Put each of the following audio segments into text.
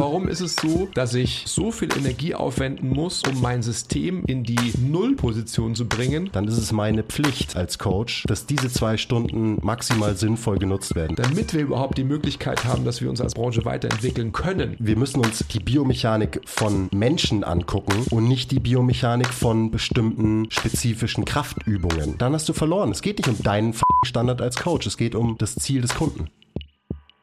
Warum ist es so, dass ich so viel Energie aufwenden muss, um mein System in die Nullposition zu bringen? Dann ist es meine Pflicht als Coach, dass diese zwei Stunden maximal sinnvoll genutzt werden. Damit wir überhaupt die Möglichkeit haben, dass wir uns als Branche weiterentwickeln können. Wir müssen uns die Biomechanik von Menschen angucken und nicht die Biomechanik von bestimmten spezifischen Kraftübungen. Dann hast du verloren. Es geht nicht um deinen Standard als Coach, es geht um das Ziel des Kunden.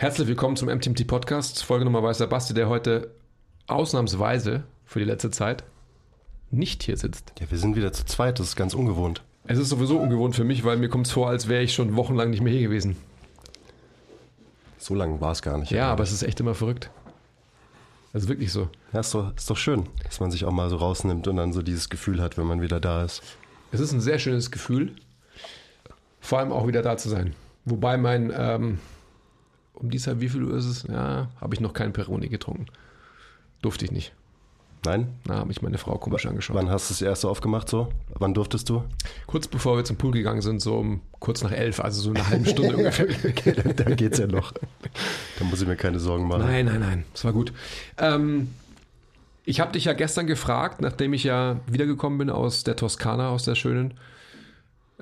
Herzlich willkommen zum MTMT Podcast. Folge Nummer Weißer Basti, der heute ausnahmsweise für die letzte Zeit nicht hier sitzt. Ja, wir sind wieder zu zweit, das ist ganz ungewohnt. Es ist sowieso ungewohnt für mich, weil mir kommt es vor, als wäre ich schon wochenlang nicht mehr hier gewesen. So lange war es gar nicht. Ja, aber es ist echt immer verrückt. Das ist wirklich so. Ja, ist doch, ist doch schön, dass man sich auch mal so rausnimmt und dann so dieses Gefühl hat, wenn man wieder da ist. Es ist ein sehr schönes Gefühl, vor allem auch wieder da zu sein. Wobei mein, ähm, um die Zeit, wie viel Uhr ist es? Ja, habe ich noch keinen Peroni getrunken. Durfte ich nicht. Nein? Da habe ich meine Frau komisch angeschaut. Wann hast du das erste aufgemacht so? Wann durftest du? Kurz bevor wir zum Pool gegangen sind, so um kurz nach elf, also so eine halbe Stunde ungefähr. okay, dann, dann geht's ja noch. Da muss ich mir keine Sorgen machen. Nein, nein, nein, das war gut. Ähm, ich habe dich ja gestern gefragt, nachdem ich ja wiedergekommen bin aus der Toskana, aus der schönen,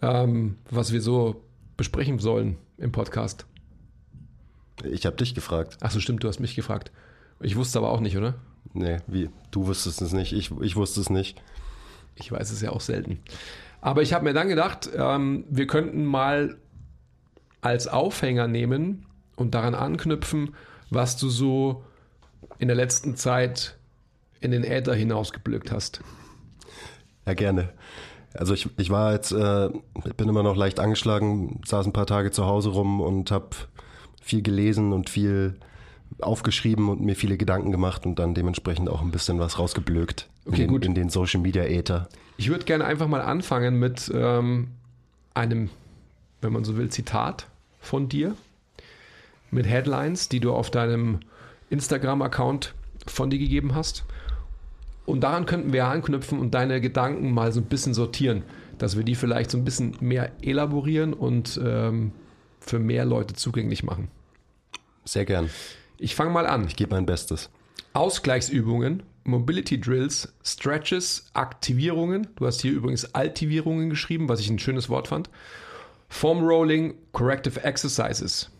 ähm, was wir so besprechen sollen im Podcast. Ich habe dich gefragt. Ach so, stimmt, du hast mich gefragt. Ich wusste aber auch nicht, oder? Nee, wie? Du wusstest es nicht, ich, ich wusste es nicht. Ich weiß es ja auch selten. Aber ich habe mir dann gedacht, ähm, wir könnten mal als Aufhänger nehmen und daran anknüpfen, was du so in der letzten Zeit in den Äther hinausgeblökt hast. Ja, gerne. Also ich, ich war jetzt, äh, bin immer noch leicht angeschlagen, saß ein paar Tage zu Hause rum und habe viel gelesen und viel aufgeschrieben und mir viele Gedanken gemacht und dann dementsprechend auch ein bisschen was rausgeblökt okay, in, gut. in den Social Media Äther. Ich würde gerne einfach mal anfangen mit ähm, einem, wenn man so will, Zitat von dir. Mit Headlines, die du auf deinem Instagram-Account von dir gegeben hast. Und daran könnten wir anknüpfen und deine Gedanken mal so ein bisschen sortieren, dass wir die vielleicht so ein bisschen mehr elaborieren und ähm, für mehr Leute zugänglich machen. Sehr gern. Ich fange mal an. Ich gebe mein Bestes. Ausgleichsübungen, Mobility Drills, Stretches, Aktivierungen. Du hast hier übrigens Altivierungen geschrieben, was ich ein schönes Wort fand. Form Rolling, Corrective Exercises.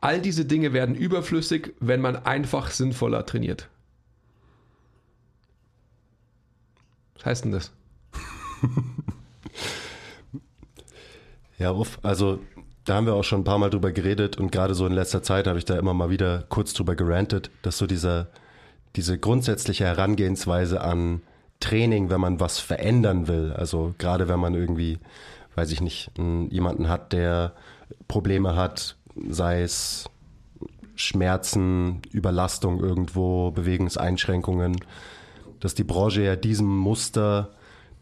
All diese Dinge werden überflüssig, wenn man einfach sinnvoller trainiert. Was heißt denn das? Ja, also da haben wir auch schon ein paar Mal drüber geredet und gerade so in letzter Zeit habe ich da immer mal wieder kurz drüber gerantet, dass so dieser, diese grundsätzliche Herangehensweise an Training, wenn man was verändern will, also gerade wenn man irgendwie, weiß ich nicht, jemanden hat, der Probleme hat, sei es Schmerzen, Überlastung irgendwo, Bewegungseinschränkungen, dass die Branche ja diesem Muster,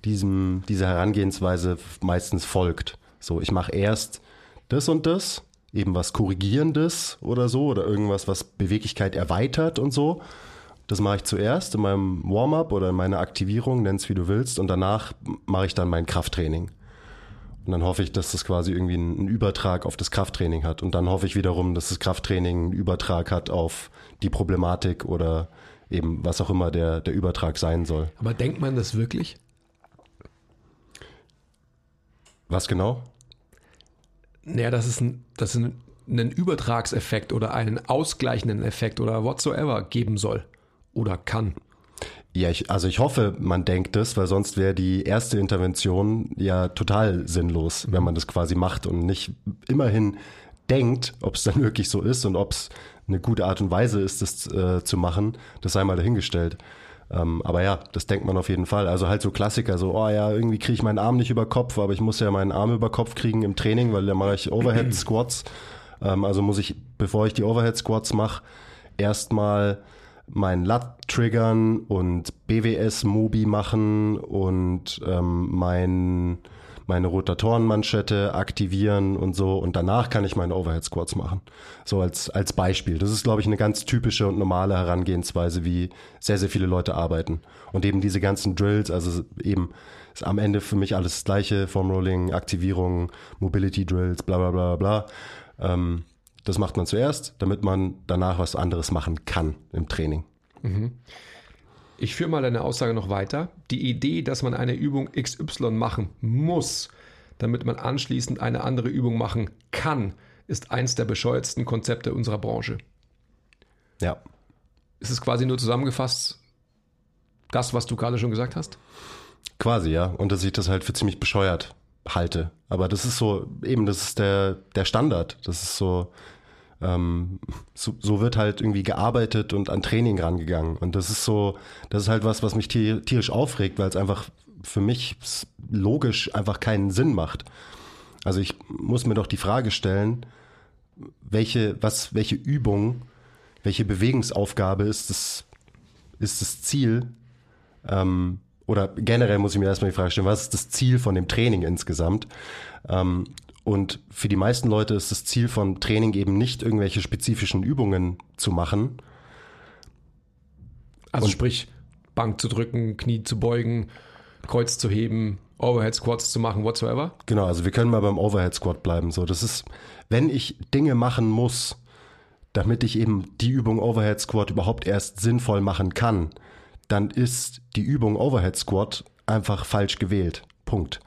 diesem, dieser Herangehensweise meistens folgt. So, ich mache erst das und das, eben was Korrigierendes oder so, oder irgendwas, was Beweglichkeit erweitert und so. Das mache ich zuerst in meinem Warm-up oder in meiner Aktivierung, nenn's wie du willst, und danach mache ich dann mein Krafttraining. Und dann hoffe ich, dass das quasi irgendwie einen Übertrag auf das Krafttraining hat. Und dann hoffe ich wiederum, dass das Krafttraining einen Übertrag hat auf die Problematik oder eben was auch immer der, der Übertrag sein soll. Aber denkt man das wirklich? Was genau? Naja, dass es, ein, dass es einen Übertragseffekt oder einen ausgleichenden Effekt oder whatsoever geben soll oder kann. Ja, ich, also ich hoffe, man denkt das, weil sonst wäre die erste Intervention ja total sinnlos, wenn man das quasi macht und nicht immerhin denkt, ob es dann wirklich so ist und ob es eine gute Art und Weise ist, das äh, zu machen, das sei mal dahingestellt. Ähm, aber ja, das denkt man auf jeden Fall. Also halt so Klassiker, so, oh ja, irgendwie kriege ich meinen Arm nicht über Kopf, aber ich muss ja meinen Arm über Kopf kriegen im Training, weil da mache ich Overhead Squats. Ähm, also muss ich, bevor ich die Overhead Squats mache, erstmal mein Lat triggern und BWS Mobi machen und ähm, mein meine Rotatorenmanschette aktivieren und so und danach kann ich meine Overhead Squats machen. So als, als Beispiel. Das ist, glaube ich, eine ganz typische und normale Herangehensweise, wie sehr, sehr viele Leute arbeiten. Und eben diese ganzen Drills, also eben ist am Ende für mich alles das gleiche, Form Rolling, Aktivierung, Mobility Drills, bla bla bla bla. Ähm, das macht man zuerst, damit man danach was anderes machen kann im Training. Mhm. Ich führe mal deine Aussage noch weiter. Die Idee, dass man eine Übung XY machen muss, damit man anschließend eine andere Übung machen kann, ist eins der bescheuertsten Konzepte unserer Branche. Ja. Ist es quasi nur zusammengefasst das, was du gerade schon gesagt hast? Quasi, ja. Und dass ich das halt für ziemlich bescheuert halte. Aber das ist so, eben, das ist der, der Standard. Das ist so, ähm, so, so, wird halt irgendwie gearbeitet und an Training rangegangen. Und das ist so, das ist halt was, was mich tierisch aufregt, weil es einfach für mich logisch einfach keinen Sinn macht. Also ich muss mir doch die Frage stellen, welche, was, welche Übung, welche Bewegungsaufgabe ist das, ist das Ziel, ähm, oder generell muss ich mir erstmal die Frage stellen, was ist das Ziel von dem Training insgesamt? Ähm, und für die meisten Leute ist das Ziel von Training eben nicht irgendwelche spezifischen Übungen zu machen. Also und sprich, Bank zu drücken, Knie zu beugen, Kreuz zu heben, Overhead Squats zu machen, whatsoever. Genau, also wir können mal beim Overhead Squat bleiben. So, das ist, wenn ich Dinge machen muss, damit ich eben die Übung Overhead Squat überhaupt erst sinnvoll machen kann, dann ist die Übung Overhead Squat einfach falsch gewählt. Punkt.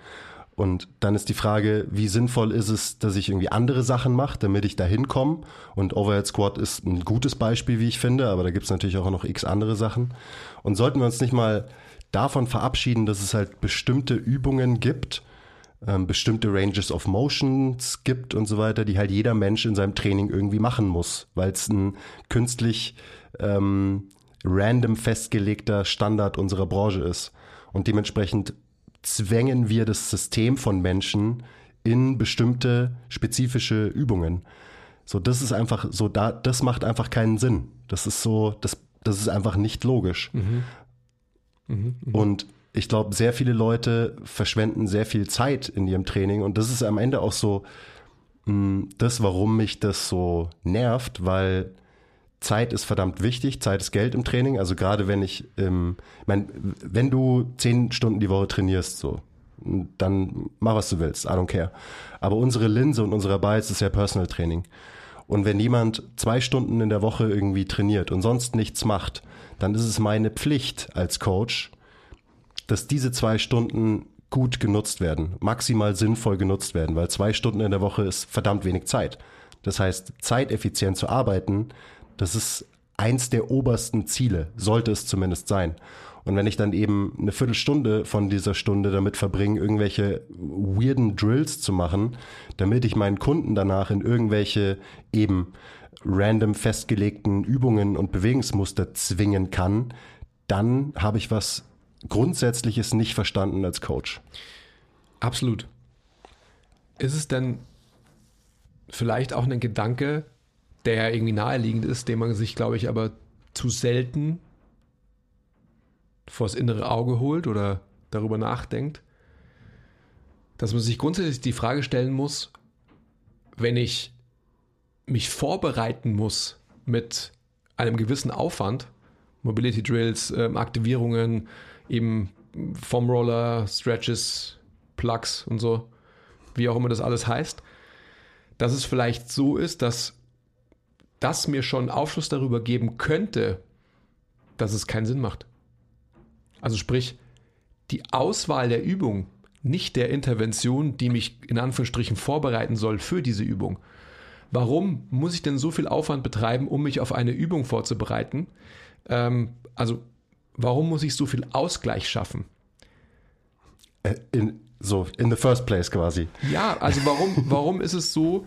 Und dann ist die Frage, wie sinnvoll ist es, dass ich irgendwie andere Sachen mache, damit ich da hinkomme. Und Overhead Squat ist ein gutes Beispiel, wie ich finde, aber da gibt es natürlich auch noch x andere Sachen. Und sollten wir uns nicht mal davon verabschieden, dass es halt bestimmte Übungen gibt, ähm, bestimmte Ranges of Motions gibt und so weiter, die halt jeder Mensch in seinem Training irgendwie machen muss, weil es ein künstlich ähm, random festgelegter Standard unserer Branche ist. Und dementsprechend zwängen wir das System von Menschen in bestimmte spezifische Übungen. So, das ist einfach so, da, das macht einfach keinen Sinn. Das ist so, das, das ist einfach nicht logisch. Mhm. Mhm, mh. Und ich glaube, sehr viele Leute verschwenden sehr viel Zeit in ihrem Training und das ist am Ende auch so mh, hm, das, warum mich das so nervt, weil Zeit ist verdammt wichtig, Zeit ist Geld im Training. Also gerade wenn ich, ähm, ich meine, wenn du zehn Stunden die Woche trainierst, so, dann mach was du willst, I don't care. Aber unsere Linse und unsere Bites ist ja Personal Training. Und wenn jemand zwei Stunden in der Woche irgendwie trainiert und sonst nichts macht, dann ist es meine Pflicht als Coach, dass diese zwei Stunden gut genutzt werden, maximal sinnvoll genutzt werden, weil zwei Stunden in der Woche ist verdammt wenig Zeit. Das heißt, zeiteffizient zu arbeiten das ist eins der obersten Ziele, sollte es zumindest sein. Und wenn ich dann eben eine Viertelstunde von dieser Stunde damit verbringe, irgendwelche weirden Drills zu machen, damit ich meinen Kunden danach in irgendwelche eben random festgelegten Übungen und Bewegungsmuster zwingen kann, dann habe ich was Grundsätzliches nicht verstanden als Coach. Absolut. Ist es denn vielleicht auch ein Gedanke, der irgendwie naheliegend ist, den man sich, glaube ich, aber zu selten vors innere Auge holt oder darüber nachdenkt, dass man sich grundsätzlich die Frage stellen muss, wenn ich mich vorbereiten muss mit einem gewissen Aufwand, Mobility Drills, ähm, Aktivierungen, eben Foam Roller, Stretches, Plugs und so, wie auch immer das alles heißt, dass es vielleicht so ist, dass das mir schon Aufschluss darüber geben könnte, dass es keinen Sinn macht. Also sprich, die Auswahl der Übung, nicht der Intervention, die mich in Anführungsstrichen vorbereiten soll für diese Übung. Warum muss ich denn so viel Aufwand betreiben, um mich auf eine Übung vorzubereiten? Ähm, also warum muss ich so viel Ausgleich schaffen? Äh, in, so, in the first place quasi. Ja, also warum, warum ist es so,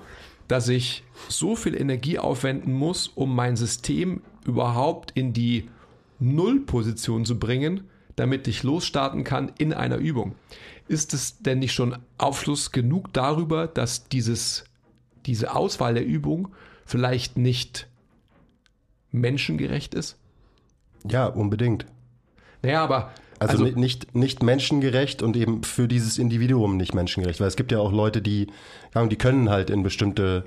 dass ich so viel Energie aufwenden muss, um mein System überhaupt in die Nullposition zu bringen, damit ich losstarten kann in einer Übung. Ist es denn nicht schon Aufschluss genug darüber, dass dieses, diese Auswahl der Übung vielleicht nicht menschengerecht ist? Ja, unbedingt. Naja, aber. Also, also nicht, nicht menschengerecht und eben für dieses Individuum nicht menschengerecht. Weil es gibt ja auch Leute, die, die können halt in bestimmte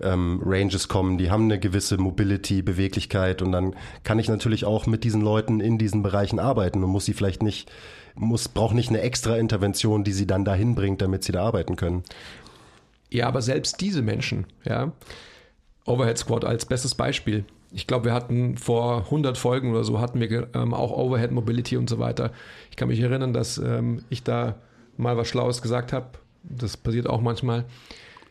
ähm, Ranges kommen, die haben eine gewisse Mobility, Beweglichkeit und dann kann ich natürlich auch mit diesen Leuten in diesen Bereichen arbeiten und muss sie vielleicht nicht, muss, braucht nicht eine extra Intervention, die sie dann dahin bringt, damit sie da arbeiten können. Ja, aber selbst diese Menschen, ja, Overhead Squat als bestes Beispiel. Ich glaube, wir hatten vor 100 Folgen oder so hatten wir ähm, auch Overhead Mobility und so weiter. Ich kann mich erinnern, dass ähm, ich da mal was Schlaues gesagt habe. Das passiert auch manchmal.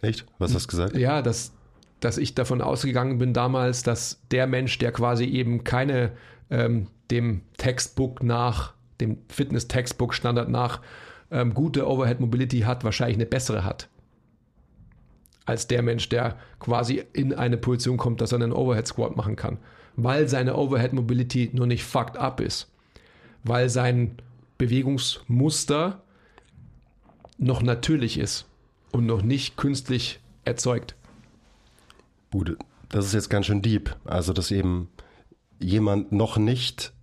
Echt? Was hast du gesagt? Ja, dass, dass ich davon ausgegangen bin damals, dass der Mensch, der quasi eben keine ähm, dem Textbook nach, dem Fitness-Textbook-Standard nach ähm, gute Overhead Mobility hat, wahrscheinlich eine bessere hat als der Mensch, der quasi in eine Position kommt, dass er einen Overhead Squat machen kann. Weil seine Overhead Mobility nur nicht fucked up ist. Weil sein Bewegungsmuster noch natürlich ist und noch nicht künstlich erzeugt. Gut, das ist jetzt ganz schön deep. Also, dass eben jemand noch nicht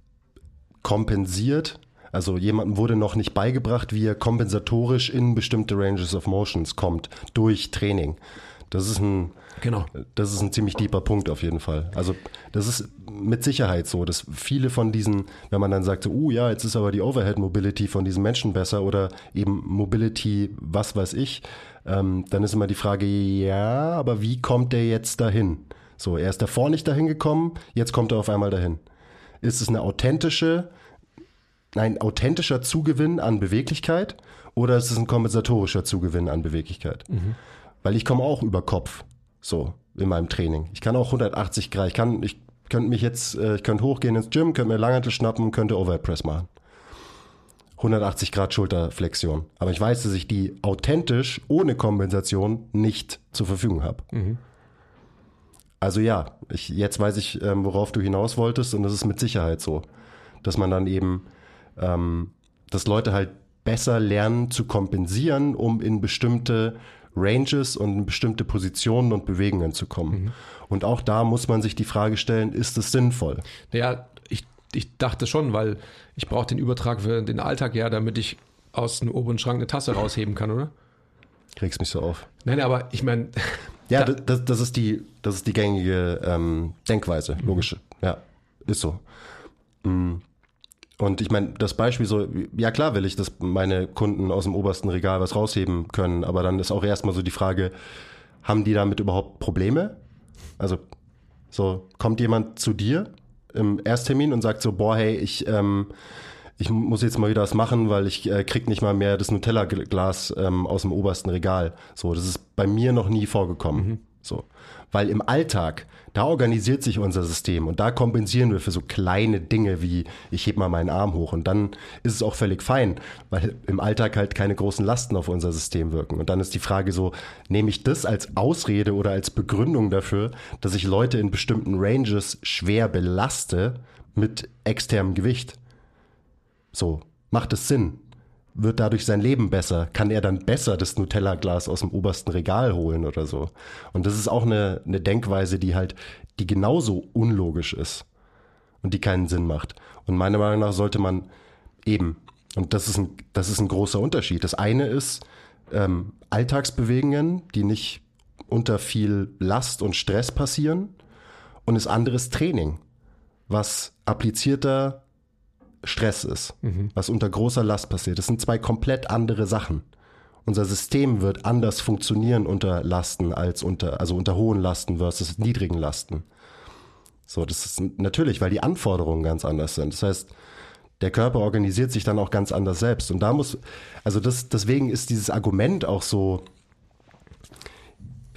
kompensiert, also jemandem wurde noch nicht beigebracht, wie er kompensatorisch in bestimmte Ranges of Motions kommt durch Training. Das ist ein, genau. das ist ein ziemlich deeper Punkt auf jeden Fall. Also das ist mit Sicherheit so, dass viele von diesen, wenn man dann sagt, so, uh ja, jetzt ist aber die Overhead Mobility von diesen Menschen besser oder eben Mobility, was weiß ich, ähm, dann ist immer die Frage, ja, aber wie kommt der jetzt dahin? So, er ist davor nicht dahin gekommen, jetzt kommt er auf einmal dahin. Ist es eine authentische ein authentischer Zugewinn an Beweglichkeit oder ist es ein kompensatorischer Zugewinn an Beweglichkeit? Mhm. Weil ich komme auch über Kopf, so in meinem Training. Ich kann auch 180 Grad, ich kann, ich könnte mich jetzt, äh, ich könnte hochgehen ins Gym, könnte mir Langhantel schnappen, könnte Overhead Press machen. 180 Grad Schulterflexion. Aber ich weiß, dass ich die authentisch ohne Kompensation nicht zur Verfügung habe. Mhm. Also ja, ich, jetzt weiß ich, ähm, worauf du hinaus wolltest und das ist mit Sicherheit so, dass man dann eben ähm, dass Leute halt besser lernen zu kompensieren, um in bestimmte Ranges und in bestimmte Positionen und Bewegungen zu kommen. Mhm. Und auch da muss man sich die Frage stellen, ist es sinnvoll? Naja, ich, ich dachte schon, weil ich brauche den Übertrag für den Alltag ja, damit ich aus dem oberen Schrank eine Tasse rausheben kann, oder? Kriegst mich so auf. Nein, aber ich meine. Ja, da, das, das, ist die, das ist die gängige ähm, Denkweise, logische. Mhm. Ja, ist so. Mhm. Und ich meine, das Beispiel so, ja klar will ich, dass meine Kunden aus dem obersten Regal was rausheben können, aber dann ist auch erstmal so die Frage, haben die damit überhaupt Probleme? Also, so, kommt jemand zu dir im Ersttermin und sagt so, boah, hey, ich, ähm, ich muss jetzt mal wieder was machen, weil ich äh, krieg nicht mal mehr das Nutella-Glas ähm, aus dem obersten Regal. So, das ist bei mir noch nie vorgekommen. Mhm. So. Weil im Alltag, da organisiert sich unser System und da kompensieren wir für so kleine Dinge wie ich heb mal meinen Arm hoch und dann ist es auch völlig fein, weil im Alltag halt keine großen Lasten auf unser System wirken. Und dann ist die Frage so, nehme ich das als Ausrede oder als Begründung dafür, dass ich Leute in bestimmten Ranges schwer belaste mit externem Gewicht? So, macht es Sinn? Wird dadurch sein Leben besser? Kann er dann besser das Nutella-Glas aus dem obersten Regal holen oder so? Und das ist auch eine, eine Denkweise, die halt, die genauso unlogisch ist und die keinen Sinn macht. Und meiner Meinung nach sollte man eben, und das ist ein, das ist ein großer Unterschied. Das eine ist ähm, Alltagsbewegungen, die nicht unter viel Last und Stress passieren. Und das andere ist Training, was applizierter Stress ist, mhm. was unter großer Last passiert. Das sind zwei komplett andere Sachen. Unser System wird anders funktionieren unter Lasten als unter, also unter hohen Lasten versus niedrigen Lasten. So, das ist natürlich, weil die Anforderungen ganz anders sind. Das heißt, der Körper organisiert sich dann auch ganz anders selbst. Und da muss, also das, deswegen ist dieses Argument auch so,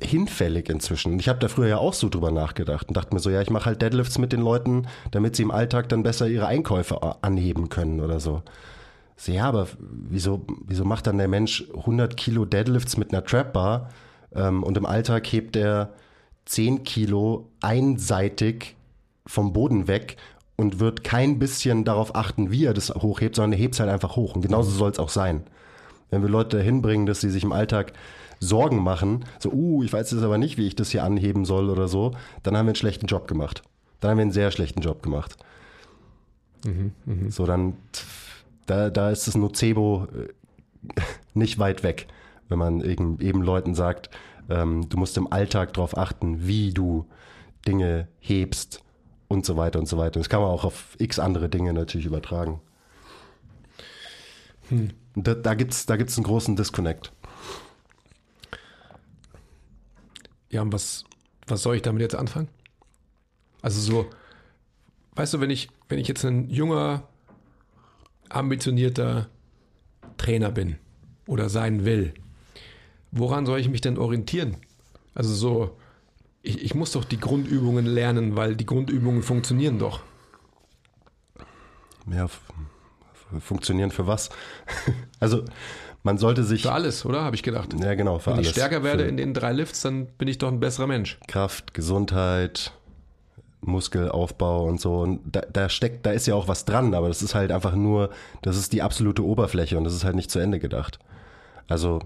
hinfällig inzwischen. Ich habe da früher ja auch so drüber nachgedacht und dachte mir so, ja, ich mache halt Deadlifts mit den Leuten, damit sie im Alltag dann besser ihre Einkäufe anheben können oder so. so ja, aber wieso, wieso macht dann der Mensch 100 Kilo Deadlifts mit einer Trap Bar, ähm, und im Alltag hebt er 10 Kilo einseitig vom Boden weg und wird kein bisschen darauf achten, wie er das hochhebt, sondern er hebt es halt einfach hoch. Und genauso soll es auch sein. Wenn wir Leute dahin bringen, dass sie sich im Alltag Sorgen machen, so, uh, ich weiß jetzt aber nicht, wie ich das hier anheben soll oder so, dann haben wir einen schlechten Job gemacht. Dann haben wir einen sehr schlechten Job gemacht. So, dann, da, da ist das Nocebo äh, nicht weit weg, wenn man eben, eben Leuten sagt, ähm, du musst im Alltag darauf achten, wie du Dinge hebst und so weiter und so weiter. Das kann man auch auf x andere Dinge natürlich übertragen. Und Da, da gibt es da gibt's einen großen Disconnect. Ja, und was, was soll ich damit jetzt anfangen? Also so, weißt du, wenn ich, wenn ich jetzt ein junger, ambitionierter Trainer bin oder sein will, woran soll ich mich denn orientieren? Also so, ich, ich muss doch die Grundübungen lernen, weil die Grundübungen funktionieren doch. Ja, funktionieren für was? also man sollte sich. Für alles, oder? Habe ich gedacht. Ja, genau, für Wenn alles. ich stärker werde Für in den drei Lifts, dann bin ich doch ein besserer Mensch. Kraft, Gesundheit, Muskelaufbau und so. Und da, da steckt, da ist ja auch was dran, aber das ist halt einfach nur, das ist die absolute Oberfläche und das ist halt nicht zu Ende gedacht. Also,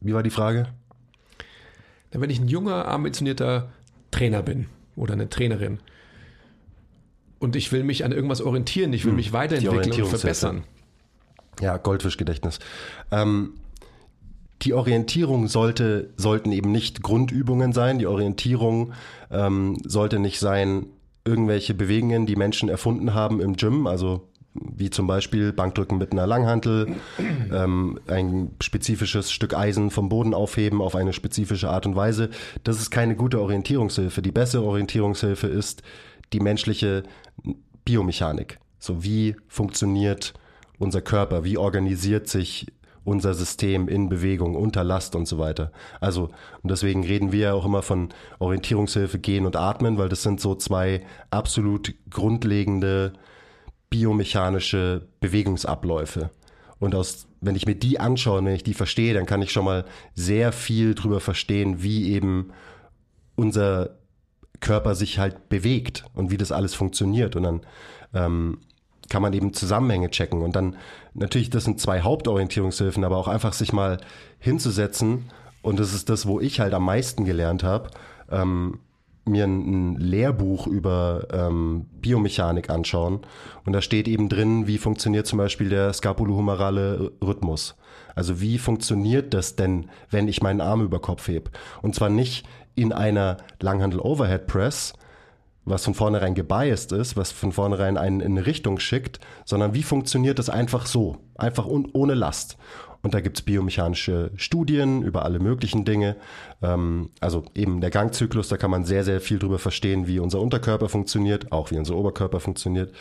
wie war die Frage? Wenn ich ein junger, ambitionierter Trainer bin oder eine Trainerin und ich will mich an irgendwas orientieren, ich will mich weiterentwickeln und verbessern. Ja, Goldfischgedächtnis. Ähm, die Orientierung sollte, sollten eben nicht Grundübungen sein. Die Orientierung ähm, sollte nicht sein, irgendwelche Bewegungen, die Menschen erfunden haben im Gym, also wie zum Beispiel Bankdrücken mit einer Langhantel, ähm, ein spezifisches Stück Eisen vom Boden aufheben auf eine spezifische Art und Weise. Das ist keine gute Orientierungshilfe. Die bessere Orientierungshilfe ist die menschliche Biomechanik. So wie funktioniert unser Körper, wie organisiert sich unser System in Bewegung, unter Last und so weiter. Also, und deswegen reden wir ja auch immer von Orientierungshilfe, Gehen und Atmen, weil das sind so zwei absolut grundlegende biomechanische Bewegungsabläufe. Und aus, wenn ich mir die anschaue, wenn ich die verstehe, dann kann ich schon mal sehr viel drüber verstehen, wie eben unser Körper sich halt bewegt und wie das alles funktioniert. Und dann ähm, kann man eben Zusammenhänge checken. Und dann natürlich, das sind zwei Hauptorientierungshilfen, aber auch einfach sich mal hinzusetzen. Und das ist das, wo ich halt am meisten gelernt habe. Ähm, mir ein, ein Lehrbuch über ähm, Biomechanik anschauen und da steht eben drin, wie funktioniert zum Beispiel der scapulohumerale Rhythmus. Also wie funktioniert das denn, wenn ich meinen Arm über Kopf heb? Und zwar nicht in einer Langhandel Overhead Press, was von vornherein gebiased ist, was von vornherein einen in eine Richtung schickt, sondern wie funktioniert das einfach so, einfach un ohne Last. Und da gibt's biomechanische Studien über alle möglichen Dinge. Ähm, also eben der Gangzyklus, da kann man sehr, sehr viel drüber verstehen, wie unser Unterkörper funktioniert, auch wie unser Oberkörper funktioniert.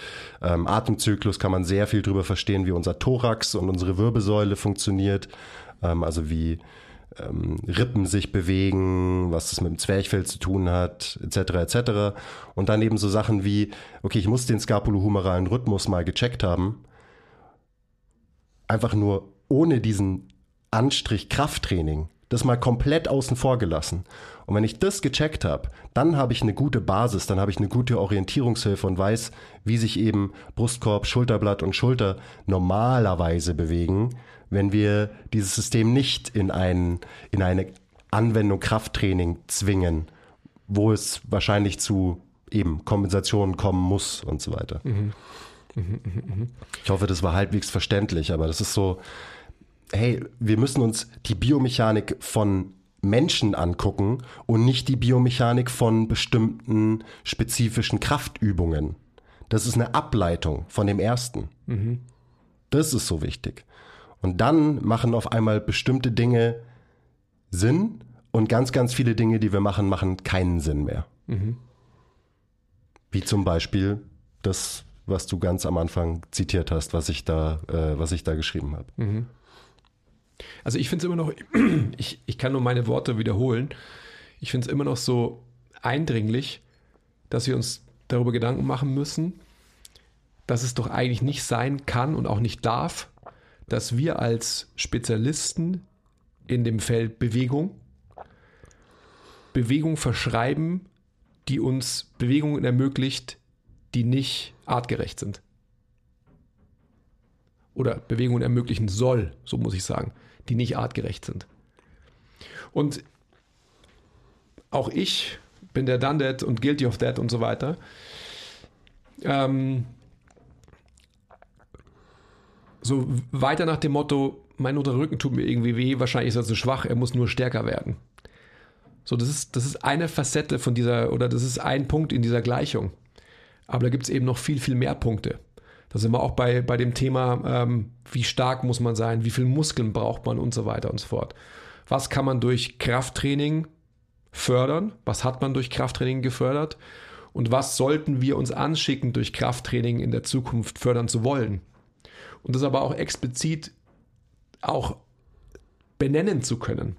Ähm, Atemzyklus kann man sehr viel drüber verstehen, wie unser Thorax und unsere Wirbelsäule funktioniert. Ähm, also wie ähm, Rippen sich bewegen, was das mit dem Zwerchfell zu tun hat, etc. etc. Und dann eben so Sachen wie, okay, ich muss den scapulohumeralen Rhythmus mal gecheckt haben. Einfach nur ohne diesen Anstrich Krafttraining, das mal komplett außen vor gelassen. Und wenn ich das gecheckt habe, dann habe ich eine gute Basis, dann habe ich eine gute Orientierungshilfe und weiß, wie sich eben Brustkorb, Schulterblatt und Schulter normalerweise bewegen, wenn wir dieses System nicht in, ein, in eine Anwendung Krafttraining zwingen, wo es wahrscheinlich zu eben Kompensationen kommen muss und so weiter. Ich hoffe, das war halbwegs verständlich, aber das ist so, hey, wir müssen uns die Biomechanik von Menschen angucken und nicht die Biomechanik von bestimmten spezifischen Kraftübungen. Das ist eine Ableitung von dem ersten. Das ist so wichtig. Und dann machen auf einmal bestimmte Dinge Sinn und ganz, ganz viele Dinge, die wir machen, machen keinen Sinn mehr. Wie zum Beispiel das, was du ganz am Anfang zitiert hast, was ich da, äh, was ich da geschrieben habe. Also ich finde es immer noch, ich, ich kann nur meine Worte wiederholen. Ich finde es immer noch so eindringlich, dass wir uns darüber Gedanken machen müssen, dass es doch eigentlich nicht sein kann und auch nicht darf, dass wir als Spezialisten in dem Feld Bewegung. Bewegung verschreiben, die uns Bewegungen ermöglicht, die nicht artgerecht sind. Oder Bewegungen ermöglichen soll, so muss ich sagen, die nicht artgerecht sind. Und auch ich bin der done that und guilty of that und so weiter. Ähm, so weiter nach dem Motto, mein unterer Rücken tut mir irgendwie weh, wahrscheinlich ist er zu schwach, er muss nur stärker werden. So, das ist, das ist eine Facette von dieser, oder das ist ein Punkt in dieser Gleichung. Aber da gibt es eben noch viel, viel mehr Punkte. Da sind wir auch bei, bei dem Thema, ähm, wie stark muss man sein, wie viel Muskeln braucht man und so weiter und so fort. Was kann man durch Krafttraining fördern? Was hat man durch Krafttraining gefördert? Und was sollten wir uns anschicken, durch Krafttraining in der Zukunft fördern zu wollen? Und das aber auch explizit auch benennen zu können.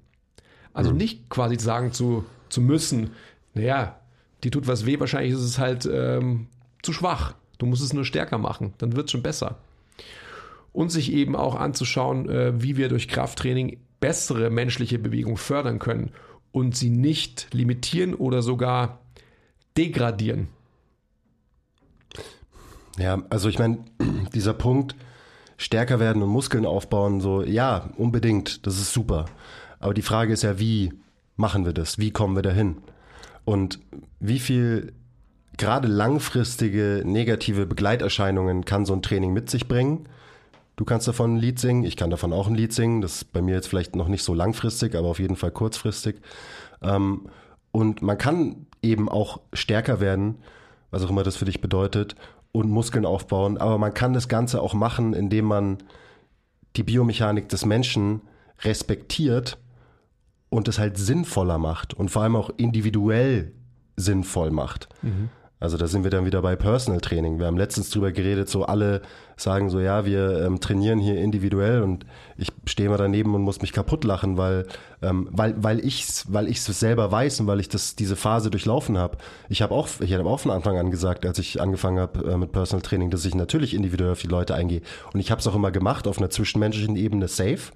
Also mhm. nicht quasi sagen zu, zu müssen, naja, die tut was weh, wahrscheinlich ist es halt ähm, zu schwach. Du musst es nur stärker machen, dann wird es schon besser. Und sich eben auch anzuschauen, äh, wie wir durch Krafttraining bessere menschliche Bewegung fördern können und sie nicht limitieren oder sogar degradieren. Ja, also ich meine, dieser Punkt, stärker werden und Muskeln aufbauen, so, ja, unbedingt, das ist super. Aber die Frage ist ja, wie machen wir das? Wie kommen wir dahin? Und wie viel gerade langfristige negative Begleiterscheinungen kann so ein Training mit sich bringen? Du kannst davon ein Lied singen, ich kann davon auch ein Lied singen. Das ist bei mir jetzt vielleicht noch nicht so langfristig, aber auf jeden Fall kurzfristig. Ähm, und man kann eben auch stärker werden, was auch immer das für dich bedeutet, und Muskeln aufbauen. Aber man kann das Ganze auch machen, indem man die Biomechanik des Menschen respektiert und es halt sinnvoller macht und vor allem auch individuell sinnvoll macht. Mhm. Also da sind wir dann wieder bei Personal Training. Wir haben letztens drüber geredet, so alle sagen so, ja, wir ähm, trainieren hier individuell und ich stehe mal daneben und muss mich kaputt lachen, weil ähm, weil weil ich's weil ich's selber weiß und weil ich das diese Phase durchlaufen habe. Ich habe auch ich habe auch von Anfang an gesagt, als ich angefangen habe äh, mit Personal Training, dass ich natürlich individuell auf die Leute eingehe und ich habe es auch immer gemacht auf einer zwischenmenschlichen Ebene safe,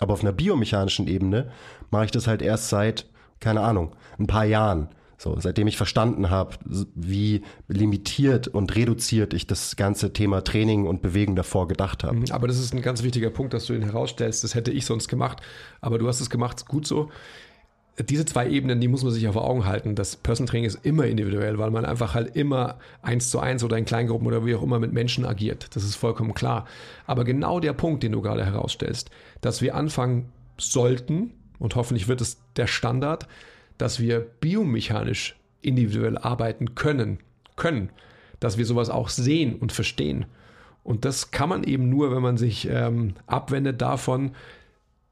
aber auf einer biomechanischen Ebene mache ich das halt erst seit keine Ahnung, ein paar Jahren so, seitdem ich verstanden habe, wie limitiert und reduziert ich das ganze Thema Training und Bewegen davor gedacht habe. Mhm, aber das ist ein ganz wichtiger Punkt, dass du ihn herausstellst. Das hätte ich sonst gemacht, aber du hast es gemacht, gut so. Diese zwei Ebenen, die muss man sich auf Augen halten. Das Person Training ist immer individuell, weil man einfach halt immer eins zu eins oder in Kleingruppen oder wie auch immer mit Menschen agiert. Das ist vollkommen klar. Aber genau der Punkt, den du gerade herausstellst, dass wir anfangen sollten, und hoffentlich wird es der Standard, dass wir biomechanisch individuell arbeiten können, können, dass wir sowas auch sehen und verstehen. Und das kann man eben nur, wenn man sich ähm, abwendet davon,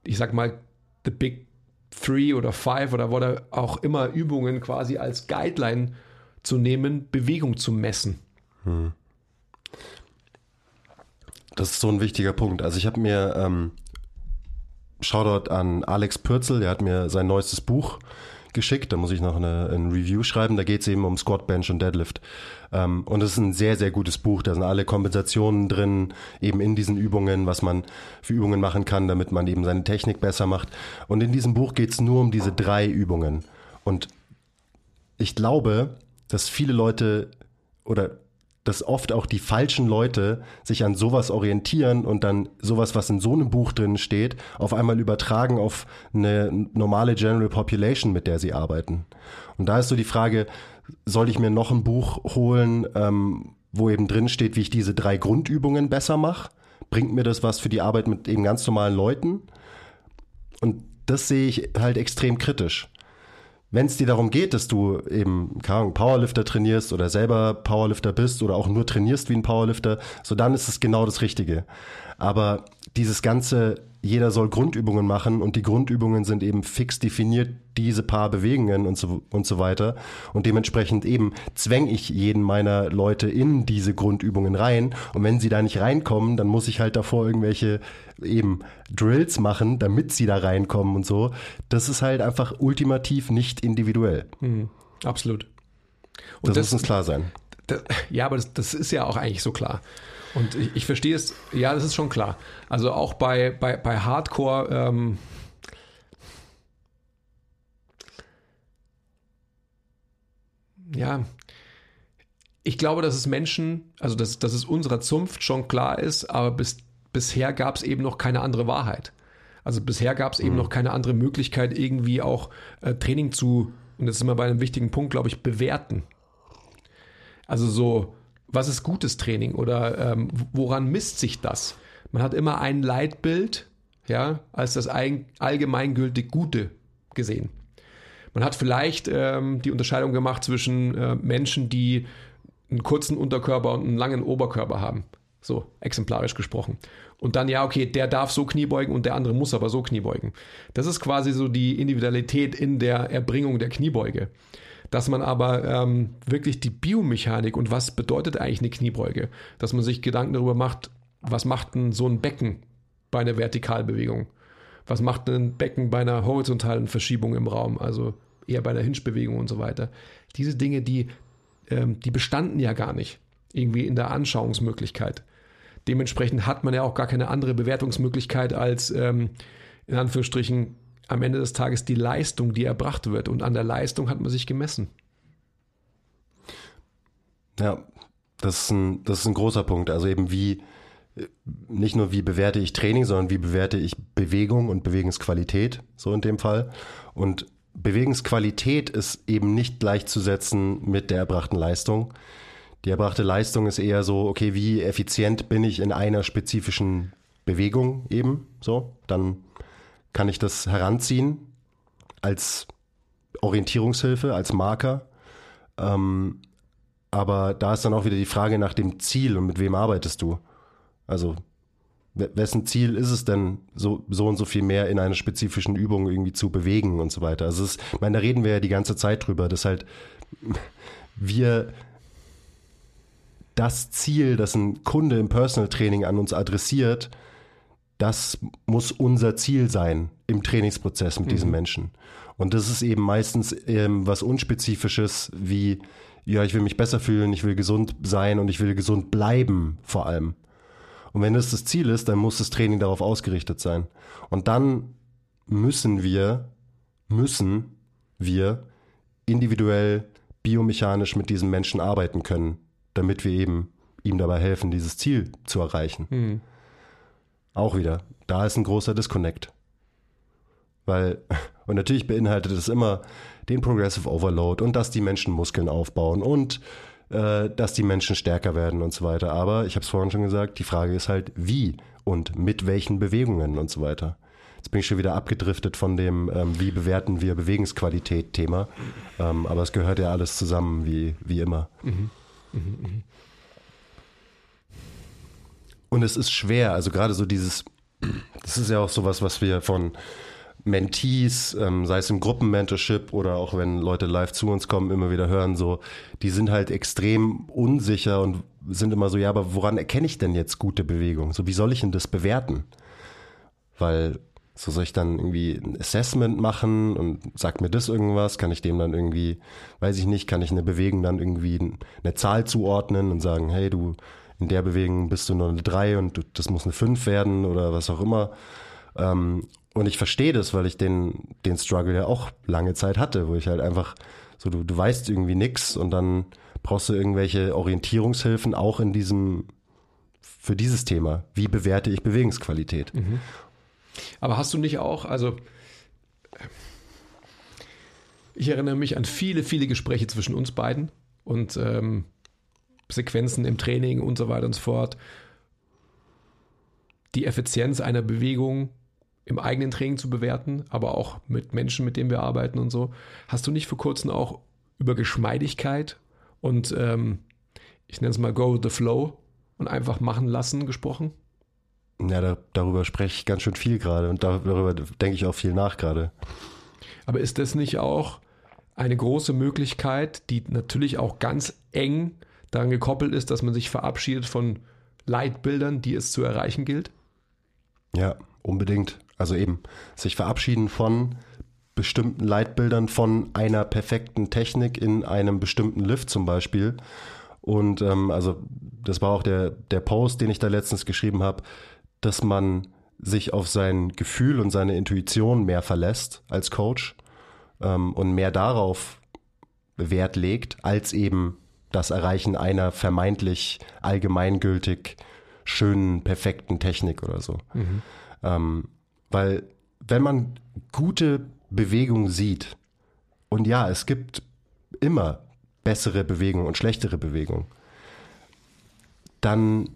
ich sag mal, the big three oder five oder was auch immer Übungen quasi als Guideline zu nehmen, Bewegung zu messen. Hm. Das ist so ein wichtiger Punkt. Also ich habe mir ähm, Shoutout an Alex Pürzel, der hat mir sein neuestes Buch geschickt. Da muss ich noch eine, ein Review schreiben. Da geht es eben um Squat, Bench und Deadlift. Ähm, und es ist ein sehr, sehr gutes Buch. Da sind alle Kompensationen drin, eben in diesen Übungen, was man für Übungen machen kann, damit man eben seine Technik besser macht. Und in diesem Buch geht es nur um diese drei Übungen. Und ich glaube, dass viele Leute oder dass oft auch die falschen Leute sich an sowas orientieren und dann sowas, was in so einem Buch drin steht, auf einmal übertragen auf eine normale General Population, mit der sie arbeiten. Und da ist so die Frage, soll ich mir noch ein Buch holen, ähm, wo eben drin steht, wie ich diese drei Grundübungen besser mache? Bringt mir das was für die Arbeit mit eben ganz normalen Leuten? Und das sehe ich halt extrem kritisch wenn es dir darum geht, dass du eben keine Ahnung, Powerlifter trainierst oder selber Powerlifter bist oder auch nur trainierst wie ein Powerlifter, so dann ist es genau das Richtige. Aber dieses ganze jeder soll Grundübungen machen und die Grundübungen sind eben fix definiert, diese paar Bewegungen und so, und so weiter. Und dementsprechend eben zwänge ich jeden meiner Leute in diese Grundübungen rein. Und wenn sie da nicht reinkommen, dann muss ich halt davor irgendwelche eben Drills machen, damit sie da reinkommen und so. Das ist halt einfach ultimativ nicht individuell. Mhm, absolut. Und das, das, muss uns klar sein. Das, ja, aber das, das ist ja auch eigentlich so klar. Und ich, ich verstehe es, ja, das ist schon klar. Also auch bei, bei, bei Hardcore, ähm, ja, ich glaube, dass es Menschen, also dass, dass es unserer Zunft schon klar ist, aber bis, bisher gab es eben noch keine andere Wahrheit. Also bisher gab es mhm. eben noch keine andere Möglichkeit, irgendwie auch äh, Training zu, und jetzt sind wir bei einem wichtigen Punkt, glaube ich, bewerten. Also so, was ist gutes Training oder ähm, woran misst sich das? Man hat immer ein Leitbild, ja, als das ein, allgemeingültig Gute gesehen. Man hat vielleicht ähm, die Unterscheidung gemacht zwischen äh, Menschen, die einen kurzen Unterkörper und einen langen Oberkörper haben. So, exemplarisch gesprochen. Und dann, ja, okay, der darf so Knie beugen und der andere muss aber so Knie beugen. Das ist quasi so die Individualität in der Erbringung der Kniebeuge. Dass man aber ähm, wirklich die Biomechanik und was bedeutet eigentlich eine Kniebeuge, dass man sich Gedanken darüber macht, was macht denn so ein Becken bei einer Vertikalbewegung? Was macht ein Becken bei einer horizontalen Verschiebung im Raum, also eher bei einer Hinschbewegung und so weiter? Diese Dinge, die, ähm, die bestanden ja gar nicht irgendwie in der Anschauungsmöglichkeit. Dementsprechend hat man ja auch gar keine andere Bewertungsmöglichkeit als ähm, in Anführungsstrichen am Ende des Tages die Leistung, die erbracht wird. Und an der Leistung hat man sich gemessen. Ja, das ist ein, das ist ein großer Punkt. Also eben wie, nicht nur wie bewerte ich Training, sondern wie bewerte ich Bewegung und Bewegungsqualität, so in dem Fall. Und Bewegungsqualität ist eben nicht gleichzusetzen mit der erbrachten Leistung. Die erbrachte Leistung ist eher so, okay, wie effizient bin ich in einer spezifischen Bewegung eben, so, dann kann ich das heranziehen als Orientierungshilfe, als Marker. Ähm, aber da ist dann auch wieder die Frage nach dem Ziel und mit wem arbeitest du. Also wessen Ziel ist es denn, so, so und so viel mehr in einer spezifischen Übung irgendwie zu bewegen und so weiter. Also es, ich meine, da reden wir ja die ganze Zeit drüber, dass halt wir das Ziel, das ein Kunde im Personal Training an uns adressiert, das muss unser Ziel sein im Trainingsprozess mit mhm. diesem Menschen. Und das ist eben meistens ähm, was Unspezifisches wie, ja, ich will mich besser fühlen, ich will gesund sein und ich will gesund bleiben vor allem. Und wenn das das Ziel ist, dann muss das Training darauf ausgerichtet sein. Und dann müssen wir, müssen wir individuell biomechanisch mit diesem Menschen arbeiten können, damit wir eben ihm dabei helfen, dieses Ziel zu erreichen. Mhm. Auch wieder, da ist ein großer Disconnect. Weil, und natürlich beinhaltet es immer den Progressive Overload und dass die Menschen Muskeln aufbauen und äh, dass die Menschen stärker werden und so weiter. Aber ich habe es vorhin schon gesagt, die Frage ist halt, wie und mit welchen Bewegungen und so weiter. Jetzt bin ich schon wieder abgedriftet von dem, ähm, wie bewerten wir Bewegungsqualität-Thema. Ähm, aber es gehört ja alles zusammen, wie, wie immer. Mhm. Mhm, mh. Und es ist schwer, also gerade so dieses, das ist ja auch sowas, was wir von Mentees, ähm, sei es im Gruppenmentorship oder auch wenn Leute live zu uns kommen, immer wieder hören, so, die sind halt extrem unsicher und sind immer so, ja, aber woran erkenne ich denn jetzt gute Bewegung? So, wie soll ich denn das bewerten? Weil, so soll ich dann irgendwie ein Assessment machen und sagt mir das irgendwas? Kann ich dem dann irgendwie, weiß ich nicht, kann ich eine Bewegung dann irgendwie eine Zahl zuordnen und sagen, hey, du in der Bewegung bist du nur eine 3 und das muss eine 5 werden oder was auch immer. Ähm, und ich verstehe das, weil ich den, den Struggle ja auch lange Zeit hatte, wo ich halt einfach so, du, du weißt irgendwie nix und dann brauchst du irgendwelche Orientierungshilfen auch in diesem, für dieses Thema. Wie bewerte ich Bewegungsqualität? Mhm. Aber hast du nicht auch, also ich erinnere mich an viele, viele Gespräche zwischen uns beiden und ähm, Sequenzen im Training und so weiter und so fort. Die Effizienz einer Bewegung im eigenen Training zu bewerten, aber auch mit Menschen, mit denen wir arbeiten und so. Hast du nicht vor kurzem auch über Geschmeidigkeit und ähm, ich nenne es mal Go with the Flow und einfach machen lassen gesprochen? Ja, da, darüber spreche ich ganz schön viel gerade und darüber denke ich auch viel nach gerade. Aber ist das nicht auch eine große Möglichkeit, die natürlich auch ganz eng daran gekoppelt ist, dass man sich verabschiedet von Leitbildern, die es zu erreichen gilt? Ja, unbedingt. Also eben sich verabschieden von bestimmten Leitbildern, von einer perfekten Technik in einem bestimmten Lift zum Beispiel. Und ähm, also das war auch der, der Post, den ich da letztens geschrieben habe, dass man sich auf sein Gefühl und seine Intuition mehr verlässt als Coach ähm, und mehr darauf Wert legt, als eben das Erreichen einer vermeintlich allgemeingültig schönen, perfekten Technik oder so. Mhm. Ähm, weil wenn man gute Bewegung sieht, und ja, es gibt immer bessere Bewegung und schlechtere Bewegung, dann,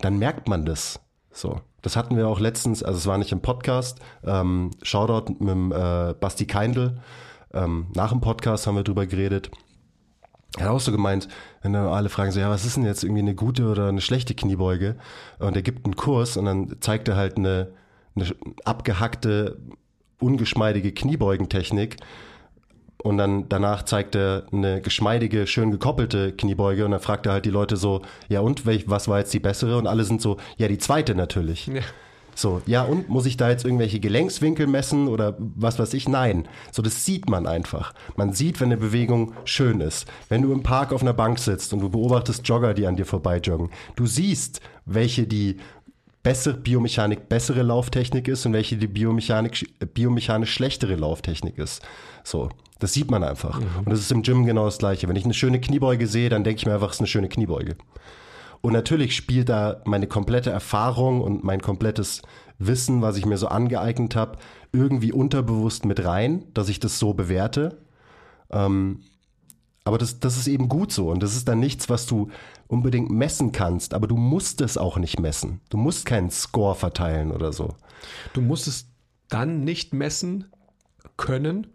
dann merkt man das so. Das hatten wir auch letztens, also es war nicht im Podcast, ähm, Shoutout mit dem, äh, Basti Keindl. Ähm, nach dem Podcast haben wir drüber geredet. Er hat auch so gemeint, wenn dann alle fragen so, ja, was ist denn jetzt irgendwie eine gute oder eine schlechte Kniebeuge? Und er gibt einen Kurs und dann zeigt er halt eine, eine abgehackte, ungeschmeidige Kniebeugentechnik und dann danach zeigt er eine geschmeidige, schön gekoppelte Kniebeuge und dann fragt er halt die Leute so, ja und, was war jetzt die bessere? Und alle sind so, ja, die zweite natürlich. Ja. So, ja und, muss ich da jetzt irgendwelche Gelenkswinkel messen oder was weiß ich? Nein. So, das sieht man einfach. Man sieht, wenn eine Bewegung schön ist. Wenn du im Park auf einer Bank sitzt und du beobachtest Jogger, die an dir vorbeijoggen, du siehst, welche die bessere Biomechanik bessere Lauftechnik ist und welche die Biomechanik, biomechanisch schlechtere Lauftechnik ist. So. Das sieht man einfach. Mhm. Und das ist im Gym genau das Gleiche. Wenn ich eine schöne Kniebeuge sehe, dann denke ich mir einfach, es ist eine schöne Kniebeuge. Und natürlich spielt da meine komplette Erfahrung und mein komplettes Wissen, was ich mir so angeeignet habe, irgendwie unterbewusst mit rein, dass ich das so bewerte. Ähm, aber das, das ist eben gut so. Und das ist dann nichts, was du unbedingt messen kannst. Aber du musst es auch nicht messen. Du musst keinen Score verteilen oder so. Du musst es dann nicht messen können,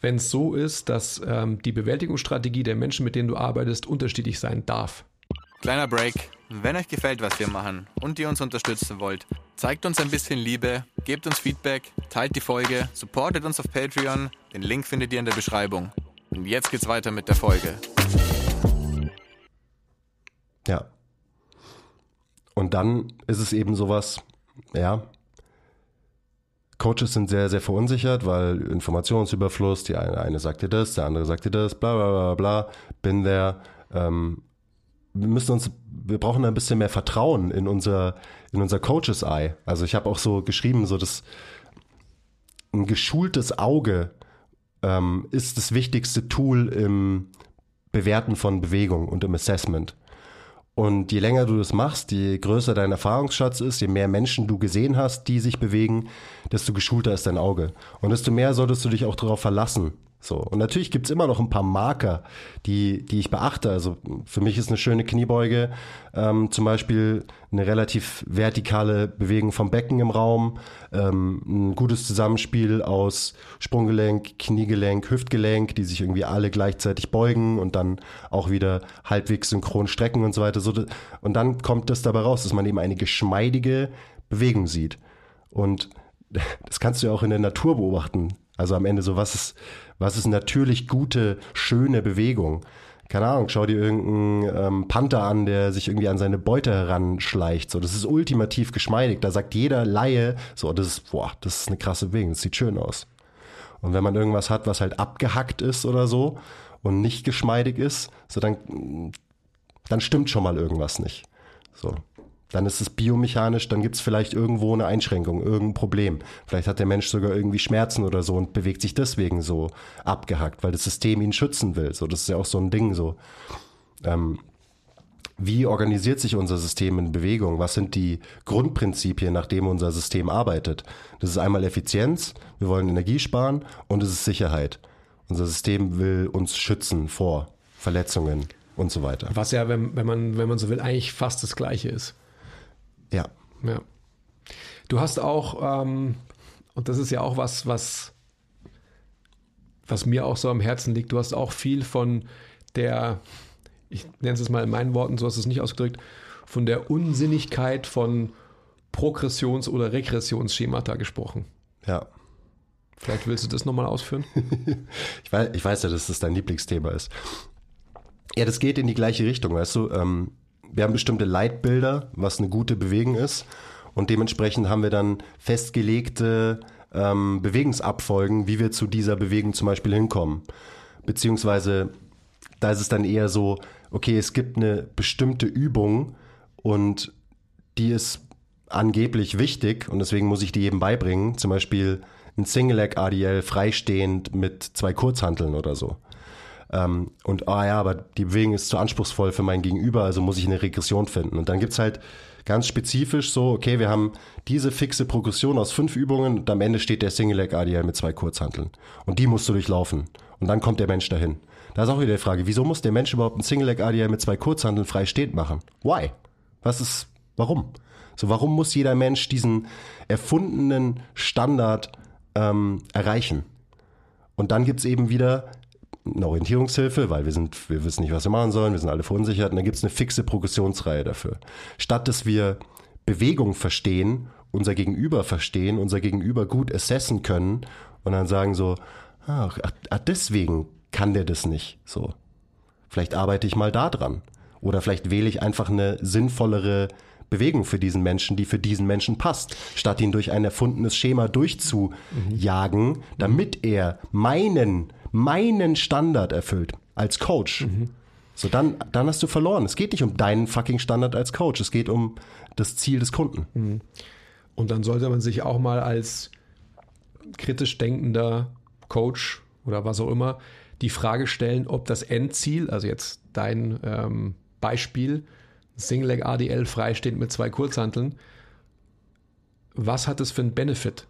wenn es so ist, dass ähm, die Bewältigungsstrategie der Menschen, mit denen du arbeitest, unterschiedlich sein darf. Kleiner Break. Wenn euch gefällt, was wir machen und ihr uns unterstützen wollt, zeigt uns ein bisschen Liebe, gebt uns Feedback, teilt die Folge, supportet uns auf Patreon. Den Link findet ihr in der Beschreibung. Und jetzt geht's weiter mit der Folge. Ja. Und dann ist es eben sowas, ja, Coaches sind sehr, sehr verunsichert, weil Informationsüberfluss, die eine, eine sagt dir das, der andere sagt dir das, bla bla bla bla, bin there. Ähm, wir müssen uns, wir brauchen ein bisschen mehr Vertrauen in unser, in unser Coaches Eye. Also ich habe auch so geschrieben, so dass ein geschultes Auge ähm, ist das wichtigste Tool im Bewerten von Bewegung und im Assessment. Und je länger du das machst, je größer dein Erfahrungsschatz ist, je mehr Menschen du gesehen hast, die sich bewegen, desto geschulter ist dein Auge. Und desto mehr solltest du dich auch darauf verlassen, so. Und natürlich gibt's immer noch ein paar Marker, die, die ich beachte. Also für mich ist eine schöne Kniebeuge ähm, zum Beispiel eine relativ vertikale Bewegung vom Becken im Raum, ähm, ein gutes Zusammenspiel aus Sprunggelenk, Kniegelenk, Hüftgelenk, die sich irgendwie alle gleichzeitig beugen und dann auch wieder halbwegs synchron strecken und so weiter. Und dann kommt das dabei raus, dass man eben eine geschmeidige Bewegung sieht. Und das kannst du ja auch in der Natur beobachten. Also am Ende so, was ist, was ist natürlich gute, schöne Bewegung? Keine Ahnung, schau dir irgendeinen ähm, Panther an, der sich irgendwie an seine Beute heranschleicht. So, das ist ultimativ geschmeidig. Da sagt jeder Laie, so, das ist, boah, das ist eine krasse Bewegung, das sieht schön aus. Und wenn man irgendwas hat, was halt abgehackt ist oder so und nicht geschmeidig ist, so dann, dann stimmt schon mal irgendwas nicht. So. Dann ist es biomechanisch, dann gibt es vielleicht irgendwo eine Einschränkung, irgendein Problem. Vielleicht hat der Mensch sogar irgendwie Schmerzen oder so und bewegt sich deswegen so abgehackt, weil das System ihn schützen will. So, das ist ja auch so ein Ding so. Ähm, wie organisiert sich unser System in Bewegung? Was sind die Grundprinzipien, nach denen unser System arbeitet? Das ist einmal Effizienz, wir wollen Energie sparen und es ist Sicherheit. Unser System will uns schützen vor Verletzungen und so weiter. Was ja, wenn, wenn, man, wenn man so will, eigentlich fast das Gleiche ist. Ja. Ja. Du hast auch, ähm, und das ist ja auch was, was, was mir auch so am Herzen liegt, du hast auch viel von der, ich nenne es mal in meinen Worten, so hast du es nicht ausgedrückt, von der Unsinnigkeit von Progressions- oder Regressionsschemata gesprochen. Ja. Vielleicht willst du das nochmal ausführen? ich, weiß, ich weiß ja, dass das dein Lieblingsthema ist. Ja, das geht in die gleiche Richtung, weißt du. Ähm, wir haben bestimmte Leitbilder, was eine gute Bewegung ist. Und dementsprechend haben wir dann festgelegte ähm, Bewegungsabfolgen, wie wir zu dieser Bewegung zum Beispiel hinkommen. Beziehungsweise da ist es dann eher so, okay, es gibt eine bestimmte Übung und die ist angeblich wichtig und deswegen muss ich die jedem beibringen. Zum Beispiel ein Single Leg ADL freistehend mit zwei Kurzhanteln oder so. Ähm, und, ah ja, aber die Bewegung ist zu anspruchsvoll für mein Gegenüber, also muss ich eine Regression finden. Und dann gibt's halt ganz spezifisch so, okay, wir haben diese fixe Progression aus fünf Übungen und am Ende steht der Single Leg ADL mit zwei Kurzhanteln. Und die musst du durchlaufen. Und dann kommt der Mensch dahin. Da ist auch wieder die Frage, wieso muss der Mensch überhaupt ein Single Leg ADL mit zwei Kurzhanteln frei stehend machen? Why? Was ist, warum? So, warum muss jeder Mensch diesen erfundenen Standard ähm, erreichen? Und dann gibt's eben wieder eine Orientierungshilfe, weil wir sind, wir wissen nicht, was wir machen sollen, wir sind alle verunsichert und dann gibt's eine fixe Progressionsreihe dafür. Statt dass wir Bewegung verstehen, unser Gegenüber verstehen, unser Gegenüber gut assessen können und dann sagen so, ach, ach deswegen kann der das nicht. So. Vielleicht arbeite ich mal da dran. Oder vielleicht wähle ich einfach eine sinnvollere Bewegung für diesen Menschen, die für diesen Menschen passt, statt ihn durch ein erfundenes Schema durchzujagen, damit er meinen, meinen Standard erfüllt als Coach. So, dann, dann hast du verloren. Es geht nicht um deinen fucking Standard als Coach. Es geht um das Ziel des Kunden. Und dann sollte man sich auch mal als kritisch denkender Coach oder was auch immer die Frage stellen, ob das Endziel, also jetzt dein ähm, Beispiel, Single Leg ADL freistehend mit zwei Kurzhanteln, was hat es für einen Benefit?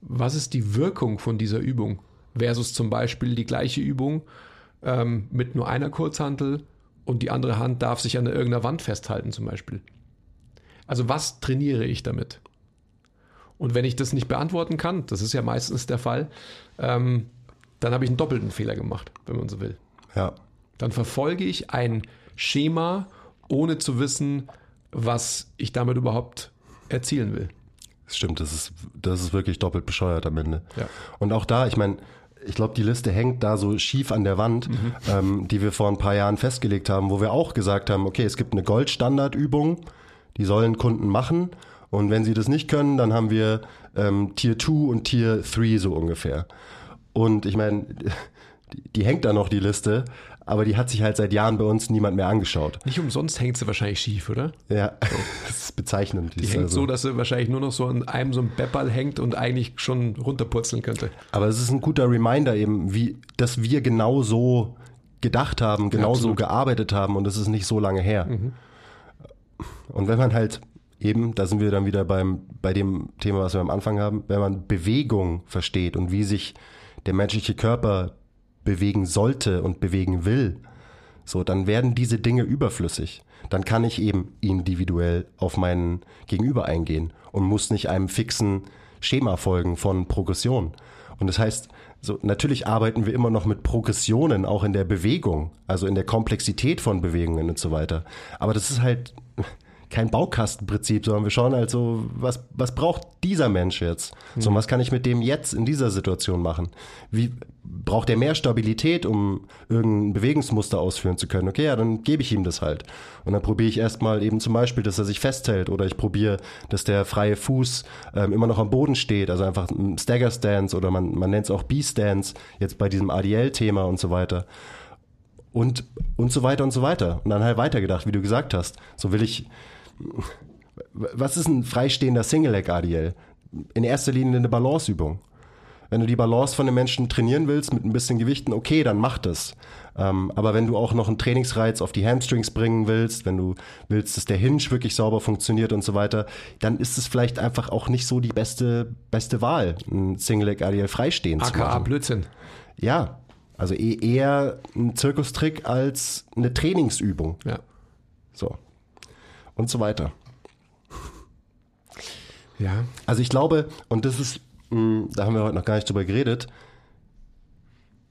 Was ist die Wirkung von dieser Übung versus zum Beispiel die gleiche Übung ähm, mit nur einer Kurzhantel und die andere Hand darf sich an irgendeiner Wand festhalten zum Beispiel? Also was trainiere ich damit? Und wenn ich das nicht beantworten kann, das ist ja meistens der Fall, ähm, dann habe ich einen doppelten Fehler gemacht, wenn man so will. Ja. Dann verfolge ich ein Schema, ohne zu wissen, was ich damit überhaupt erzielen will. Das stimmt, das ist, das ist wirklich doppelt bescheuert am Ende. Ja. Und auch da, ich meine, ich glaube, die Liste hängt da so schief an der Wand, ähm, die wir vor ein paar Jahren festgelegt haben, wo wir auch gesagt haben, okay, es gibt eine Goldstandardübung, die sollen Kunden machen. Und wenn sie das nicht können, dann haben wir ähm, Tier 2 und Tier 3 so ungefähr. Und ich meine, die, die hängt da noch, die Liste, aber die hat sich halt seit Jahren bei uns niemand mehr angeschaut. Nicht umsonst hängt sie wahrscheinlich schief, oder? Ja, das ist bezeichnend. Die hängt also- so, dass sie wahrscheinlich nur noch so an einem so ein Bepperl hängt und eigentlich schon runterpurzeln könnte. Aber es ist ein guter Reminder eben, wie, dass wir genau so gedacht haben, genau so absolut. gearbeitet haben und es ist nicht so lange her. Und wenn man halt eben, da sind wir dann wieder beim, bei dem Thema, was wir am Anfang haben, wenn man Bewegung versteht und wie sich der menschliche Körper bewegen sollte und bewegen will, so, dann werden diese Dinge überflüssig. Dann kann ich eben individuell auf meinen Gegenüber eingehen und muss nicht einem fixen Schema folgen von Progression. Und das heißt, so, natürlich arbeiten wir immer noch mit Progressionen, auch in der Bewegung, also in der Komplexität von Bewegungen und so weiter. Aber das ist halt kein Baukastenprinzip, sondern wir schauen halt so, was, was braucht dieser Mensch jetzt? So, und was kann ich mit dem jetzt in dieser Situation machen? Wie, braucht er mehr Stabilität, um irgendein Bewegungsmuster ausführen zu können? Okay, ja, dann gebe ich ihm das halt. Und dann probiere ich erstmal eben zum Beispiel, dass er sich festhält oder ich probiere, dass der freie Fuß ähm, immer noch am Boden steht, also einfach ein Stagger Stance oder man, man nennt es auch B-Stance, jetzt bei diesem ADL-Thema und so weiter und, und so weiter und so weiter. Und dann halt weitergedacht, wie du gesagt hast. So will ich, was ist ein freistehender Single Leg ADL? In erster Linie eine Balanceübung. Wenn du die Balance von den Menschen trainieren willst mit ein bisschen Gewichten, okay, dann mach das. Ähm, aber wenn du auch noch einen Trainingsreiz auf die Hamstrings bringen willst, wenn du willst, dass der Hinge wirklich sauber funktioniert und so weiter, dann ist es vielleicht einfach auch nicht so die beste, beste Wahl, ein Single Leg ADL freistehend zu AKA machen. Blödsinn. Ja, also eh- eher ein Zirkustrick als eine Trainingsübung. Ja. So. Und so weiter. Ja. Also ich glaube, und das ist, mh, da haben wir heute noch gar nicht drüber geredet,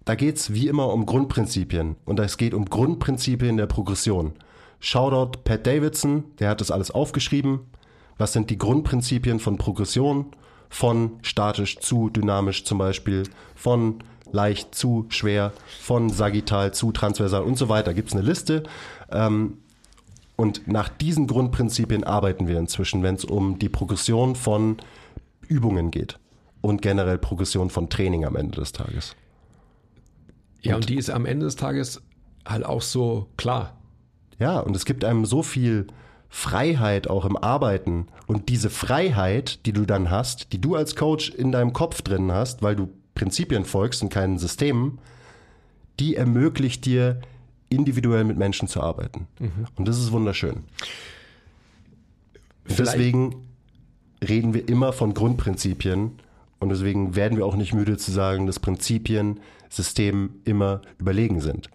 da geht's wie immer um Grundprinzipien. Und es geht um Grundprinzipien der Progression. Shoutout Pat Davidson, der hat das alles aufgeschrieben. Was sind die Grundprinzipien von Progression? Von statisch zu dynamisch zum Beispiel, von leicht zu schwer, von sagittal zu transversal und so weiter. Gibt's eine Liste. Ähm, und nach diesen Grundprinzipien arbeiten wir inzwischen, wenn es um die Progression von Übungen geht und generell Progression von Training am Ende des Tages. Ja, und die ist am Ende des Tages halt auch so klar. Ja, und es gibt einem so viel Freiheit auch im Arbeiten und diese Freiheit, die du dann hast, die du als Coach in deinem Kopf drin hast, weil du Prinzipien folgst und keinen Systemen, die ermöglicht dir, individuell mit Menschen zu arbeiten. Und das ist wunderschön. Deswegen reden wir immer von Grundprinzipien und deswegen werden wir auch nicht müde zu sagen, dass Prinzipien Systemen immer überlegen sind.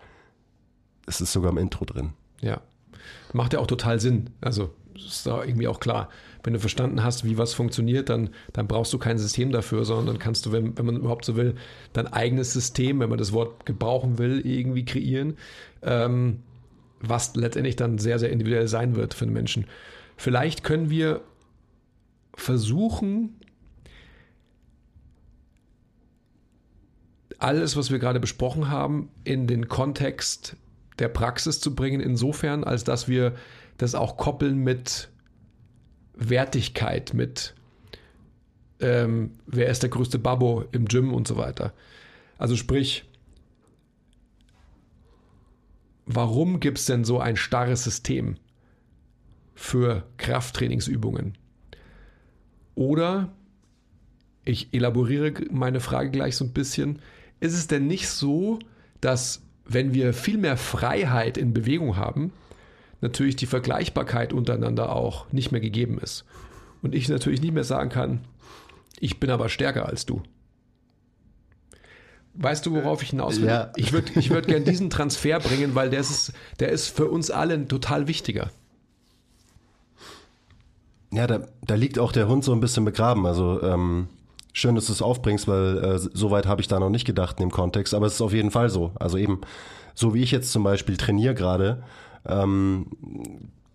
Es ist sogar im Intro drin. Ja. Macht ja auch total Sinn. Also ist da irgendwie auch klar. Wenn du verstanden hast, wie was funktioniert, dann, dann brauchst du kein System dafür, sondern dann kannst du, wenn, wenn man überhaupt so will, dein eigenes System, wenn man das Wort gebrauchen will, irgendwie kreieren, ähm, was letztendlich dann sehr, sehr individuell sein wird für den Menschen. Vielleicht können wir versuchen, alles, was wir gerade besprochen haben, in den Kontext der Praxis zu bringen, insofern, als dass wir das auch koppeln mit Wertigkeit, mit ähm, wer ist der größte Babbo im Gym und so weiter. Also sprich, warum gibt es denn so ein starres System für Krafttrainingsübungen? Oder ich elaboriere meine Frage gleich so ein bisschen. Ist es denn nicht so, dass wenn wir viel mehr Freiheit in Bewegung haben, natürlich die Vergleichbarkeit untereinander auch nicht mehr gegeben ist? Und ich natürlich nicht mehr sagen kann, ich bin aber stärker als du. Weißt du, worauf ich hinaus will? Ja. Ich würde ich würd gerne diesen Transfer bringen, weil der ist, der ist für uns alle total wichtiger. Ja, da, da liegt auch der Hund so ein bisschen begraben. Also ähm, schön, dass du es aufbringst, weil äh, so weit habe ich da noch nicht gedacht in dem Kontext. Aber es ist auf jeden Fall so. Also eben, so wie ich jetzt zum Beispiel trainiere gerade, ähm,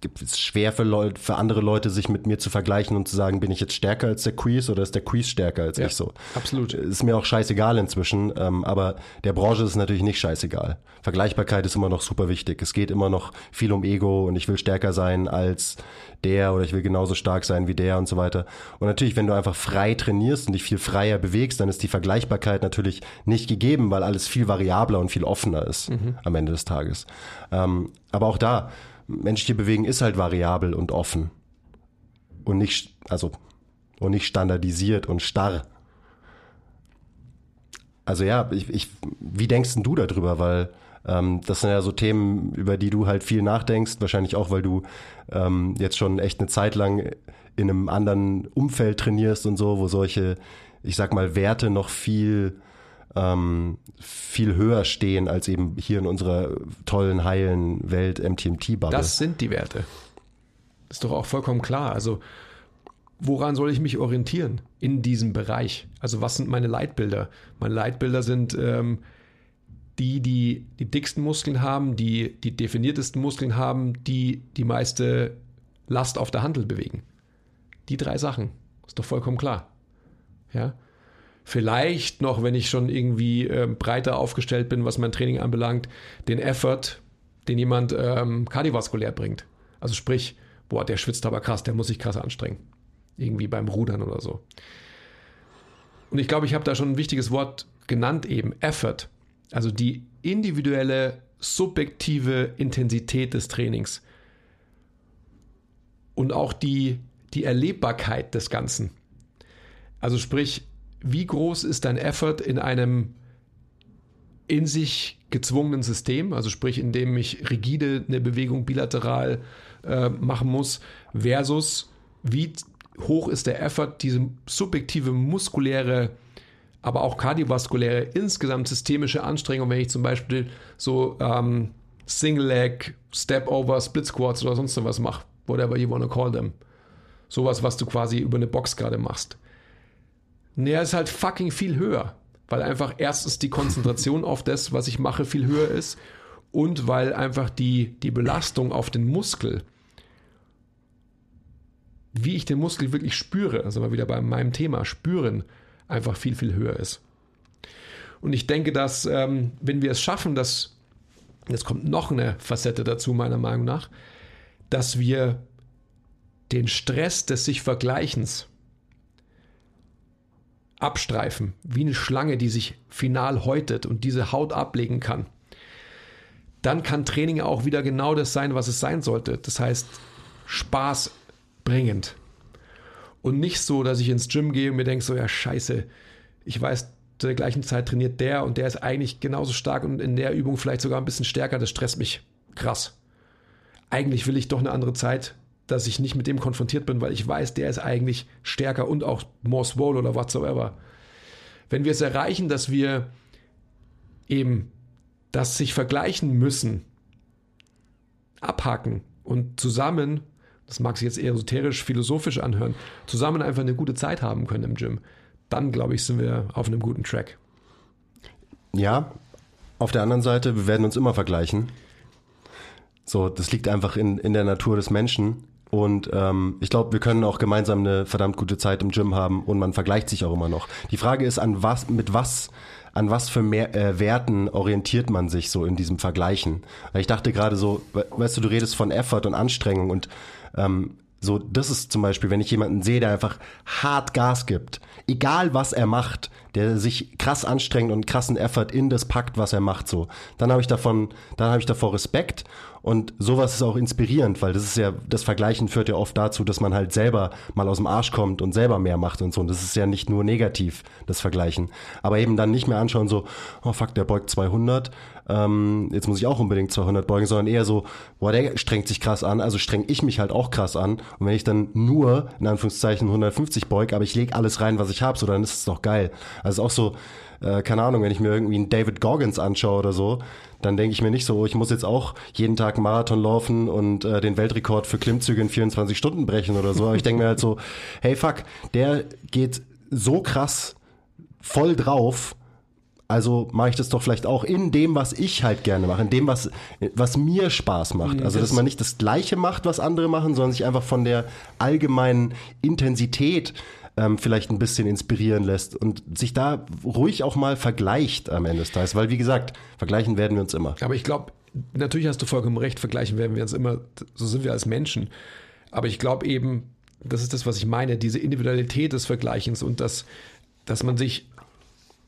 gibt es schwer für, Leute, für andere Leute, sich mit mir zu vergleichen und zu sagen, bin ich jetzt stärker als der Quiz oder ist der Quiz stärker als Ja, ich so. absolut. Ist mir auch scheißegal inzwischen, ähm, aber der Branche ist natürlich nicht scheißegal. Vergleichbarkeit ist immer noch super wichtig. Es geht immer noch viel um Ego und ich will stärker sein als der oder ich will genauso stark sein wie der und so weiter. Und natürlich, wenn du einfach frei trainierst und dich viel freier bewegst, dann ist die Vergleichbarkeit natürlich nicht gegeben, weil alles viel variabler und viel offener ist am Ende des Tages. Ähm, aber auch da, menschliche Bewegen ist halt variabel und offen und nicht, also, und nicht standardisiert und starr. Also ja, ich, ich, wie denkst denn du darüber? Weil ähm, das sind ja so Themen, über die du halt viel nachdenkst, wahrscheinlich auch, weil du ähm, jetzt schon echt eine Zeit lang in einem anderen Umfeld trainierst und so, wo solche, ich sag mal, Werte noch viel ähm, viel höher stehen als eben hier in unserer tollen, heilen Welt MTMT-Bubble. Das sind die Werte. Ist doch auch vollkommen klar. Also, woran soll ich mich orientieren in diesem Bereich? Also, was sind meine Leitbilder? Meine Leitbilder sind ähm, die, die die dicksten Muskeln haben, die die definiertesten Muskeln haben, die die meiste Last auf der Handel bewegen. Die drei Sachen. Ist doch vollkommen klar. Ja. Vielleicht noch, wenn ich schon irgendwie ähm, breiter aufgestellt bin, was mein Training anbelangt, den Effort, den jemand ähm, kardiovaskulär bringt. Also sprich, boah, der schwitzt aber krass, der muss sich krass anstrengen. Irgendwie beim Rudern oder so. Und ich glaube, ich habe da schon ein wichtiges Wort genannt eben, Effort. Also die individuelle, subjektive Intensität des Trainings. Und auch die, die Erlebbarkeit des Ganzen. Also sprich, wie groß ist dein Effort in einem in sich gezwungenen System, also sprich, in dem ich rigide eine Bewegung bilateral äh, machen muss, versus wie hoch ist der Effort, diese subjektive muskuläre, aber auch kardiovaskuläre, insgesamt systemische Anstrengung, wenn ich zum Beispiel so ähm, Single Leg, Step Over, Split Squats oder sonst was mache, whatever you wanna call them. Sowas, was du quasi über eine Box gerade machst. Naja, ist halt fucking viel höher. Weil einfach erstens die Konzentration auf das, was ich mache, viel höher ist. Und weil einfach die, die Belastung auf den Muskel, wie ich den Muskel wirklich spüre, also mal wieder bei meinem Thema, spüren, einfach viel, viel höher ist. Und ich denke, dass ähm, wenn wir es schaffen, dass, jetzt kommt noch eine Facette dazu, meiner Meinung nach, dass wir den Stress des sich Vergleichens abstreifen, wie eine Schlange, die sich final häutet und diese Haut ablegen kann, dann kann Training auch wieder genau das sein, was es sein sollte. Das heißt, Spaß bringend. Und nicht so, dass ich ins Gym gehe und mir denke, so, ja, scheiße, ich weiß, zu der gleichen Zeit trainiert der und der ist eigentlich genauso stark und in der Übung vielleicht sogar ein bisschen stärker. Das stresst mich krass. Eigentlich will ich doch eine andere Zeit, dass ich nicht mit dem konfrontiert bin, weil ich weiß, der ist eigentlich stärker und auch more swole oder whatsoever. Wenn wir es erreichen, dass wir eben das sich vergleichen müssen, abhaken und zusammen, das mag sich jetzt eher esoterisch, philosophisch anhören, zusammen einfach eine gute Zeit haben können im Gym, dann glaube ich, sind wir auf einem guten Track. Ja, auf der anderen Seite, wir werden uns immer vergleichen. So, das liegt einfach in, in der Natur des Menschen. Und ähm, ich glaube, wir können auch gemeinsam eine verdammt gute Zeit im Gym haben und man vergleicht sich auch immer noch. Die Frage ist, an was, mit was, an was für mehr, äh, Werten orientiert man sich so in diesem Vergleichen? Weil ich dachte gerade so, weißt du, du redest von Effort und Anstrengung und ähm, so, das ist zum Beispiel, wenn ich jemanden sehe, der einfach hart Gas gibt, egal was er macht, der sich krass anstrengt und krassen Effort in das packt, was er macht, so, dann habe ich davon, dann habe ich davor Respekt und sowas ist auch inspirierend, weil das ist ja, das Vergleichen führt ja oft dazu, dass man halt selber mal aus dem Arsch kommt und selber mehr macht und so. Und das ist ja nicht nur negativ, das Vergleichen. Aber eben dann nicht mehr anschauen, so, oh fuck, der beugt 200, ähm, jetzt muss ich auch unbedingt 200 beugen, sondern eher so, boah, der strengt sich krass an, also streng ich mich halt auch krass an. Und wenn ich dann nur, in Anführungszeichen, 150 beug, aber ich lege alles rein, was ich habe, so, dann ist es doch geil. Also auch so, äh, keine Ahnung, wenn ich mir irgendwie einen David Goggins anschaue oder so, dann denke ich mir nicht so, ich muss jetzt auch jeden Tag Marathon laufen und äh, den Weltrekord für Klimmzüge in 24 Stunden brechen oder so. Aber ich denke mir halt so, hey fuck, der geht so krass voll drauf. Also mache ich das doch vielleicht auch in dem, was ich halt gerne mache, in dem, was, was mir Spaß macht. Also, dass man nicht das Gleiche macht, was andere machen, sondern sich einfach von der allgemeinen Intensität ähm, vielleicht ein bisschen inspirieren lässt und sich da ruhig auch mal vergleicht am Ende des Tages. Weil, wie gesagt, vergleichen werden wir uns immer. Aber ich glaube, natürlich hast du vollkommen recht, vergleichen werden wir uns immer, so sind wir als Menschen. Aber ich glaube eben, das ist das, was ich meine, diese Individualität des Vergleichens und das, dass man sich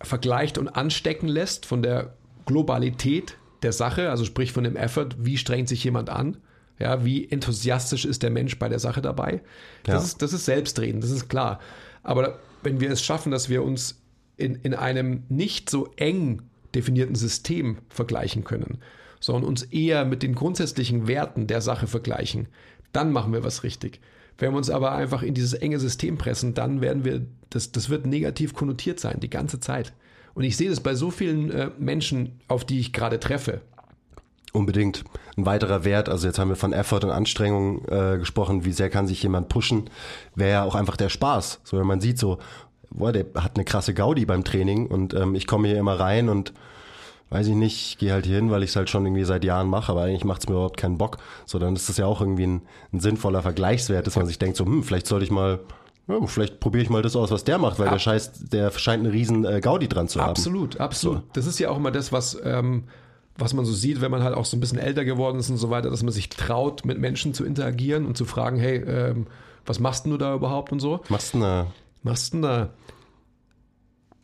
vergleicht und anstecken lässt von der Globalität der Sache, also sprich von dem Effort, wie strengt sich jemand an, ja, wie enthusiastisch ist der Mensch bei der Sache dabei. Das, Ja. ist, das ist Selbstreden, das ist klar. Aber wenn wir es schaffen, dass wir uns in, in einem nicht so eng definierten System vergleichen können, sondern uns eher mit den grundsätzlichen Werten der Sache vergleichen, dann machen wir was richtig. Wenn wir uns aber einfach in dieses enge System pressen, dann werden wir, das, das wird negativ konnotiert sein, die ganze Zeit. Und ich sehe das bei so vielen äh, Menschen, auf die ich gerade treffe. Unbedingt. Ein weiterer Wert, also jetzt haben wir von Effort und Anstrengung äh, gesprochen, wie sehr kann sich jemand pushen, wäre ja auch einfach der Spaß. So wenn man sieht so, boah, der hat eine krasse Gaudi beim Training und ähm, ich komme hier immer rein und weiß ich nicht, ich gehe halt hier hin, weil ich es halt schon irgendwie seit Jahren mache, aber eigentlich macht es mir überhaupt keinen Bock. So, dann ist das ja auch irgendwie ein, ein sinnvoller Vergleichswert, dass man sich denkt, so, hm, vielleicht sollte ich mal, ja, vielleicht probiere ich mal das aus, was der macht, weil Ab- der Scheiß, der scheint eine riesen äh, Gaudi dran zu haben. Absolut, absolut. Das ist ja auch immer das, was, ähm, was man so sieht, wenn man halt auch so ein bisschen älter geworden ist und so weiter, dass man sich traut, mit Menschen zu interagieren und zu fragen, hey, ähm, was machst du da überhaupt und so? Machst du eine, machst denn da?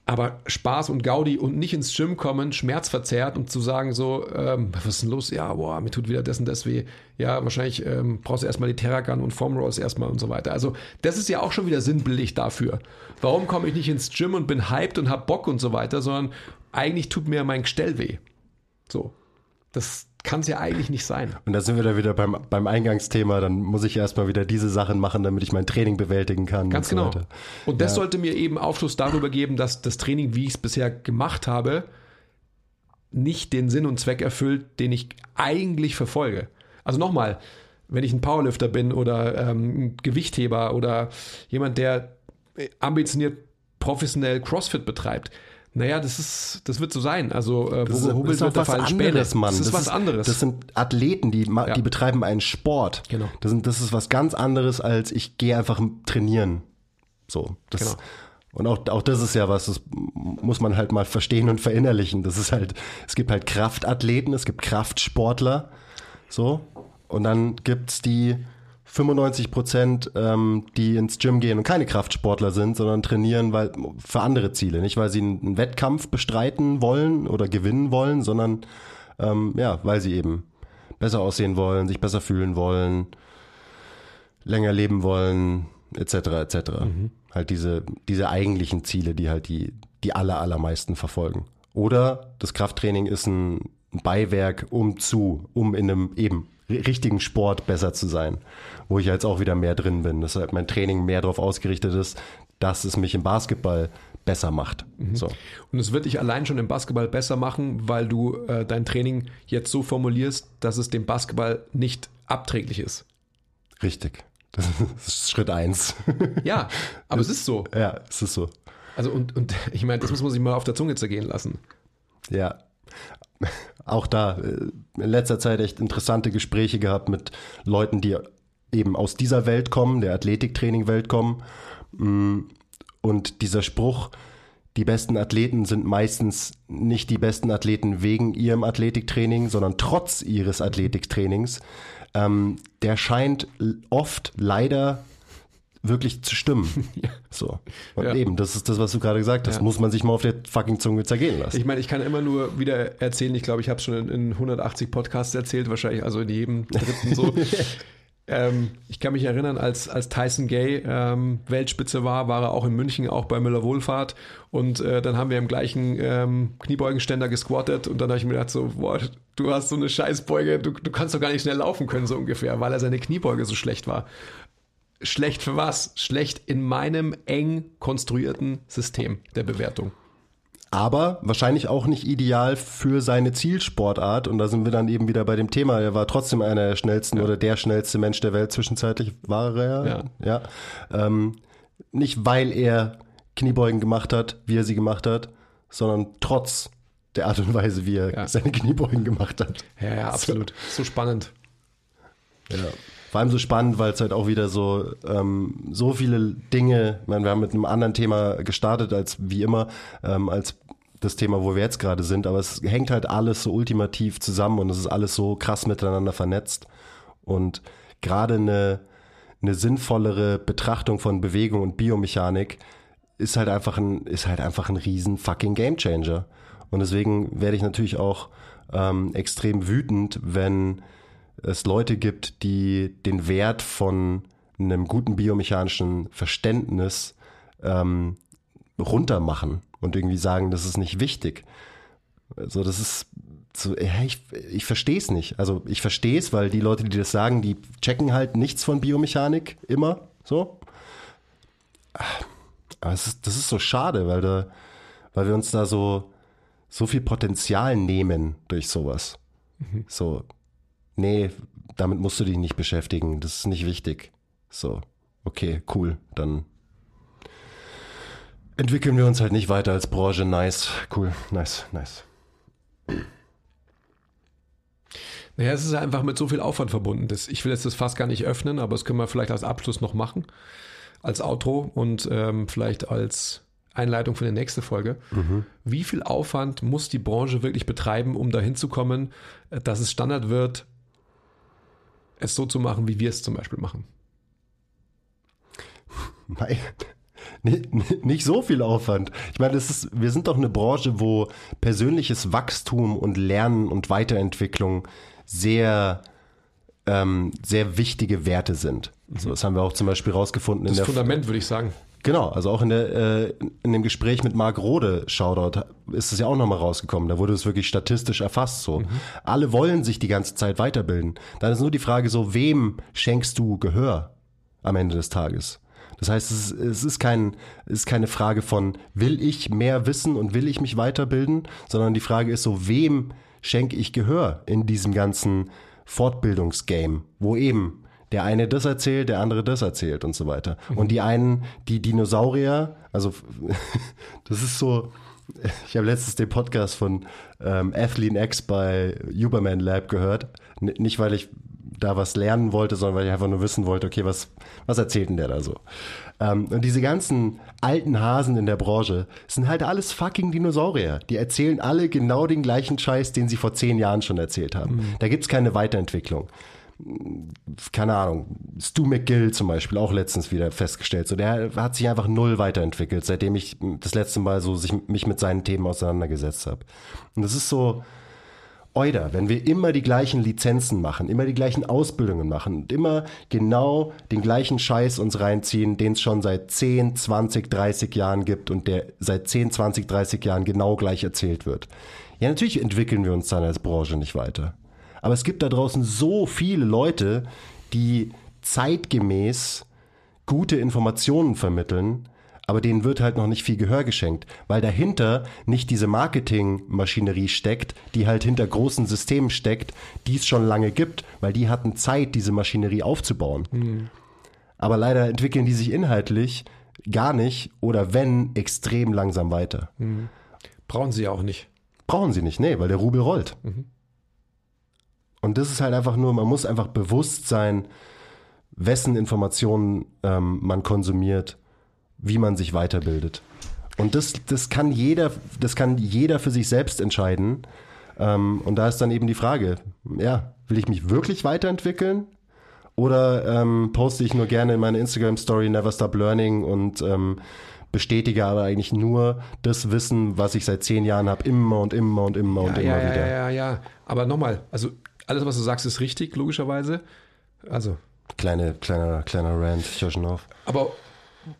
Aber Spaß und Gaudi und nicht ins Gym kommen, schmerzverzerrt und zu sagen so, ähm, was ist denn los? Ja, boah, mir tut wieder das und das weh. Ja, wahrscheinlich ähm, brauchst du erstmal die Terragun und Foam Rolls erstmal und so weiter. Also das ist ja auch schon wieder sinnbildlich dafür. Warum komme ich nicht ins Gym und bin hyped und hab Bock und so weiter, sondern eigentlich tut mir mein Gestell weh. So. Das kann es ja eigentlich nicht sein. Und da sind wir da wieder beim, beim Eingangsthema, dann muss ich erstmal wieder diese Sachen machen, damit ich mein Training bewältigen kann. Ganz und so genau. weiter. Und das Ja. sollte mir eben Aufschluss darüber geben, dass das Training, wie ich es bisher gemacht habe, nicht den Sinn und Zweck erfüllt, den ich eigentlich verfolge. Also nochmal, wenn ich ein Powerlifter bin oder ähm, ein Gewichtheber oder jemand, der ambitioniert professionell CrossFit betreibt, naja, das ist, das wird so sein. Also äh, Das ist, gehobelt ist wird, was fallen anderes, Späne. Mann. Das ist was anderes. Das sind Athleten, die, Ja. die betreiben einen Sport. Genau. Das, sind, das ist was ganz anderes, als ich gehe einfach trainieren. So. Das, Genau. Und auch, auch das ist ja was, das muss man halt mal verstehen und verinnerlichen. Das ist halt, es gibt halt Kraftathleten, es gibt Kraftsportler. So. Und dann gibt's die 95 Prozent, ähm, die ins Gym gehen und keine Kraftsportler sind, sondern trainieren weil, für andere Ziele. Nicht, weil sie einen Wettkampf bestreiten wollen oder gewinnen wollen, sondern ähm, ja, weil sie eben besser aussehen wollen, sich besser fühlen wollen, länger leben wollen, etc. etc. Halt diese, diese eigentlichen Ziele, die halt die, die aller, allermeisten verfolgen. Oder das Krafttraining ist ein Beiwerk, um zu, um in einem eben richtigen Sport besser zu sein, wo ich jetzt auch wieder mehr drin bin, dass halt mein Training mehr darauf ausgerichtet ist, dass es mich im Basketball besser macht. Mhm. So. Und es wird dich allein schon im Basketball besser machen, weil du äh, dein Training jetzt so formulierst, dass es dem Basketball nicht abträglich ist. Richtig. Das ist Schritt eins. Ja, aber es ist so. Ja, es ist so. Also und, und ich meine, das muss man sich mal auf der Zunge zergehen lassen. Ja. Auch da äh, in letzter Zeit echt interessante Gespräche gehabt mit Leuten, die eben aus dieser Welt kommen, der Athletiktraining-Welt kommen. Mm, und dieser Spruch, die besten Athleten sind meistens nicht die besten Athleten wegen ihrem Athletiktraining, sondern trotz ihres Athletiktrainings, ähm, der scheint oft leider wirklich zu stimmen. Ja. So. Und ja. eben, das ist das, was du gerade gesagt hast. Ja. Muss man sich mal auf der fucking Zunge zergehen lassen. Ich meine, ich kann immer nur wieder erzählen, ich glaube, ich habe es schon in, in 180 Podcasts erzählt, wahrscheinlich, also in jedem dritten so. Ähm, ich kann mich erinnern, als, als Tyson Gay ähm, Weltspitze war, war er auch in München, auch bei Müller Wohlfahrt. Und äh, dann haben wir im gleichen ähm, Kniebeugenständer gesquattet und dann habe ich mir gedacht, so, boah, du hast so eine Scheißbeuge, du, du kannst doch gar nicht schnell laufen können, so ungefähr, weil er seine Kniebeuge so schlecht war. Schlecht für was? Schlecht in meinem eng konstruierten System der Bewertung aber wahrscheinlich auch nicht ideal für seine Zielsportart. Und da sind wir dann eben wieder bei dem Thema. Er war trotzdem einer der schnellsten ja. oder der schnellste Mensch der Welt. Zwischenzeitlich war er. Ja. ja. Ähm, nicht weil er Kniebeugen gemacht hat, wie er sie gemacht hat, sondern trotz der Art und Weise, wie er ja. seine Kniebeugen gemacht hat. Ja, ja, absolut. So, so spannend. Ja vor allem so spannend, weil es halt auch wieder so, ähm, so viele Dinge, ich meine, wir haben mit einem anderen Thema gestartet als wie immer, ähm, als das Thema, wo wir jetzt gerade sind, aber es hängt halt alles so ultimativ zusammen und es ist alles so krass miteinander vernetzt. Und gerade eine, eine sinnvollere Betrachtung von Bewegung und Biomechanik ist halt einfach ein, ist halt einfach ein riesen fucking Gamechanger. Und deswegen werde ich natürlich auch ähm, extrem wütend, wenn es Leute gibt, die den Wert von einem guten biomechanischen Verständnis ähm, runtermachen und irgendwie sagen, das ist nicht wichtig. Also das ist so, ich, ich verstehe es nicht. Also ich verstehe es, weil die Leute, die das sagen, die checken halt nichts von Biomechanik immer so. Aber es ist, das ist so schade, weil, da, weil wir uns da so, so viel Potenzial nehmen durch sowas. Mhm. So, nee, damit musst du dich nicht beschäftigen, das ist nicht wichtig. So, okay, cool, dann entwickeln wir uns halt nicht weiter als Branche. Nice, cool, nice, nice. Naja, es ist einfach mit so viel Aufwand verbunden. Das, ich will jetzt das fast gar nicht öffnen, aber das können wir vielleicht als Abschluss noch machen. Als Outro und ähm, vielleicht als Einleitung für die nächste Folge. Mhm. Wie viel Aufwand muss die Branche wirklich betreiben, um dahin zu kommen, dass es Standard wird, es so zu machen, wie wir es zum Beispiel machen? Nein, nicht so viel Aufwand. Ich meine, das ist, wir sind doch eine Branche, wo persönliches Wachstum und Lernen und Weiterentwicklung sehr, ähm, sehr wichtige Werte sind. Mhm. So, das haben wir auch zum Beispiel rausgefunden. Das Fundament, würde ich sagen. Genau, also auch in, der, äh, in dem Gespräch mit Marc Rode, Shoutout, ist es ja auch nochmal rausgekommen. Da wurde es wirklich statistisch erfasst so. Mhm. Alle wollen sich die ganze Zeit weiterbilden. Dann ist nur die Frage so, wem schenkst du Gehör am Ende des Tages? Das heißt, es ist, es ist, kein, es ist keine Frage von, will ich mehr wissen und will ich mich weiterbilden, sondern die Frage ist so, wem schenke ich Gehör in diesem ganzen Fortbildungsgame, wo eben der eine das erzählt, der andere das erzählt und so weiter. Mhm. Und die einen, die Dinosaurier, also das ist so, ich habe letztens den Podcast von ähm, Athlete X bei Uberman Lab gehört. N nicht, weil ich da was lernen wollte, sondern weil ich einfach nur wissen wollte, okay, was, was erzählt denn der da so? Ähm, und diese ganzen alten Hasen in der Branche sind halt alles fucking Dinosaurier. Die erzählen alle genau den gleichen Scheiß, den sie vor zehn Jahren schon erzählt haben. Mhm. Da gibt's keine Weiterentwicklung keine Ahnung, Stu McGill zum Beispiel auch letztens wieder festgestellt. So, der hat sich einfach null weiterentwickelt, seitdem ich das letzte Mal so sich, mich mit seinen Themen auseinandergesetzt habe. Und das ist so, Oida, wenn wir immer die gleichen Lizenzen machen, immer die gleichen Ausbildungen machen und immer genau den gleichen Scheiß uns reinziehen, den es schon seit 10, 20, 30 Jahren gibt und der seit 10, 20, 30 Jahren genau gleich erzählt wird. Ja, natürlich entwickeln wir uns dann als Branche nicht weiter. Aber es gibt da draußen so viele Leute, die zeitgemäß gute Informationen vermitteln, aber denen wird halt noch nicht viel Gehör geschenkt, weil dahinter nicht diese Marketingmaschinerie steckt, die halt hinter großen Systemen steckt, die es schon lange gibt, weil die hatten Zeit, diese Maschinerie aufzubauen. Mhm. Aber leider entwickeln die sich inhaltlich gar nicht oder wenn extrem langsam weiter. Mhm. Brauchen sie auch nicht. Brauchen sie nicht, nee, weil der Rubel rollt. Mhm. Und das ist halt einfach nur, man muss einfach bewusst sein, wessen Informationen ähm, man konsumiert wie man sich weiterbildet. Und das, das kann jeder, das kann jeder für sich selbst entscheiden. Ähm, und da ist dann eben die Frage, ja, will ich mich wirklich weiterentwickeln? Oder ähm, poste ich nur gerne in meiner Instagram-Story Never Stop Learning und ähm, bestätige aber eigentlich nur das Wissen, was ich seit zehn Jahren habe, immer und immer und immer ja, und immer ja, wieder. Ja, ja, ja. Aber nochmal, also alles, was du sagst, ist richtig, logischerweise. Also. Kleine, kleiner, kleiner Rant, ich höre schon auf. Aber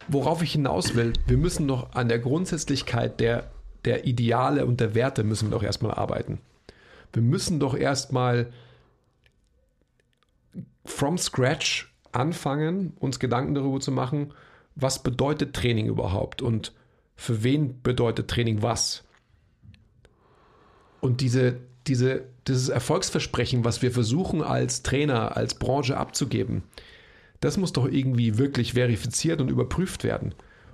worauf ich hinaus will, wir müssen doch an der Grundsätzlichkeit der, der Ideale und der Werte müssen wir doch erstmal arbeiten. Wir müssen doch erstmal from scratch anfangen, uns Gedanken darüber zu machen, was bedeutet Training überhaupt und für wen bedeutet Training was. Und diese, diese, dieses Erfolgsversprechen, was wir versuchen als Trainer, als Branche abzugeben, das muss doch irgendwie wirklich verifiziert und überprüft werden,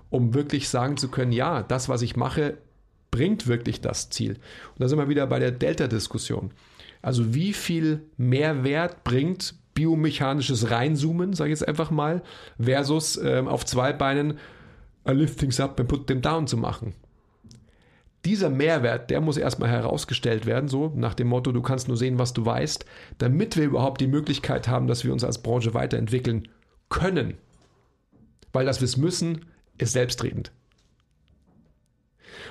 um wirklich sagen zu können, ja, das, was ich mache, bringt wirklich das Ziel. Und da sind wir wieder bei der Delta-Diskussion. Also wie viel Mehrwert bringt biomechanisches Reinzoomen, sage ich jetzt einfach mal, versus ähm, auf zwei Beinen a lift things up and put them down zu machen. Dieser Mehrwert, der muss erstmal herausgestellt werden, so nach dem Motto, du kannst nur sehen, was du weißt, damit wir überhaupt die Möglichkeit haben, dass wir uns als Branche weiterentwickeln können. Weil dass wir es müssen, ist selbstredend.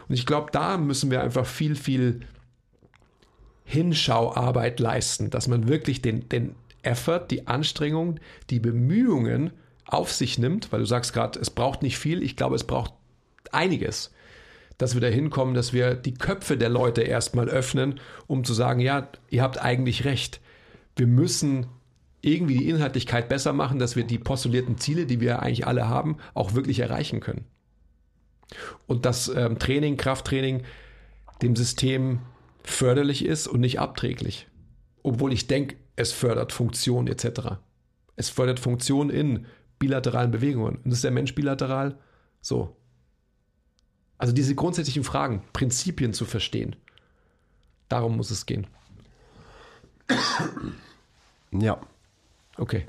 Und ich glaube, da müssen wir einfach viel, viel Hinschauarbeit leisten, dass man wirklich den, den Effort, die Anstrengung, die Bemühungen auf sich nimmt, weil du sagst gerade, es braucht nicht viel, ich glaube, es braucht einiges, dass wir dahin kommen, dass wir die Köpfe der Leute erstmal öffnen, um zu sagen, ja, ihr habt eigentlich recht. Wir müssen irgendwie die Inhaltlichkeit besser machen, dass wir die postulierten Ziele, die wir eigentlich alle haben, auch wirklich erreichen können. Und dass ähm, Training, Krafttraining dem System förderlich ist und nicht abträglich. Obwohl ich denke, es fördert Funktion etc. Es fördert Funktion in bilateralen Bewegungen. Und ist der Mensch bilateral? So. Also diese grundsätzlichen Fragen, Prinzipien zu verstehen. Darum muss es gehen. Ja. Okay.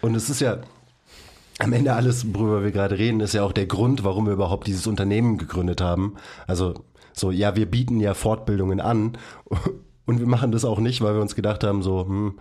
Und es ist ja am Ende alles, worüber wir gerade reden, ist ja auch der Grund, warum wir überhaupt dieses Unternehmen gegründet haben. Also so, ja, wir bieten ja Fortbildungen an und wir machen das auch nicht, weil wir uns gedacht haben, so, hm,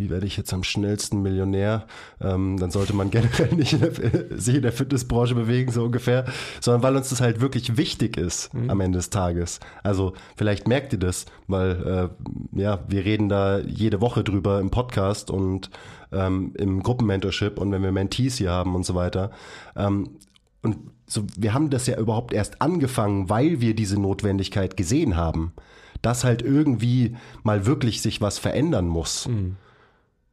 wie werde ich jetzt am schnellsten Millionär? Ähm, dann sollte man generell nicht in der, sich in der Fitnessbranche bewegen, so ungefähr, sondern weil uns das halt wirklich wichtig ist mhm. am Ende des Tages. Also vielleicht merkt ihr das, weil äh, ja, wir reden da jede Woche drüber im Podcast und ähm, im Gruppenmentorship und wenn wir Mentees hier haben und so weiter. Ähm, und so, wir haben das ja überhaupt erst angefangen, weil wir diese Notwendigkeit gesehen haben, dass halt irgendwie mal wirklich sich was verändern muss. Mhm.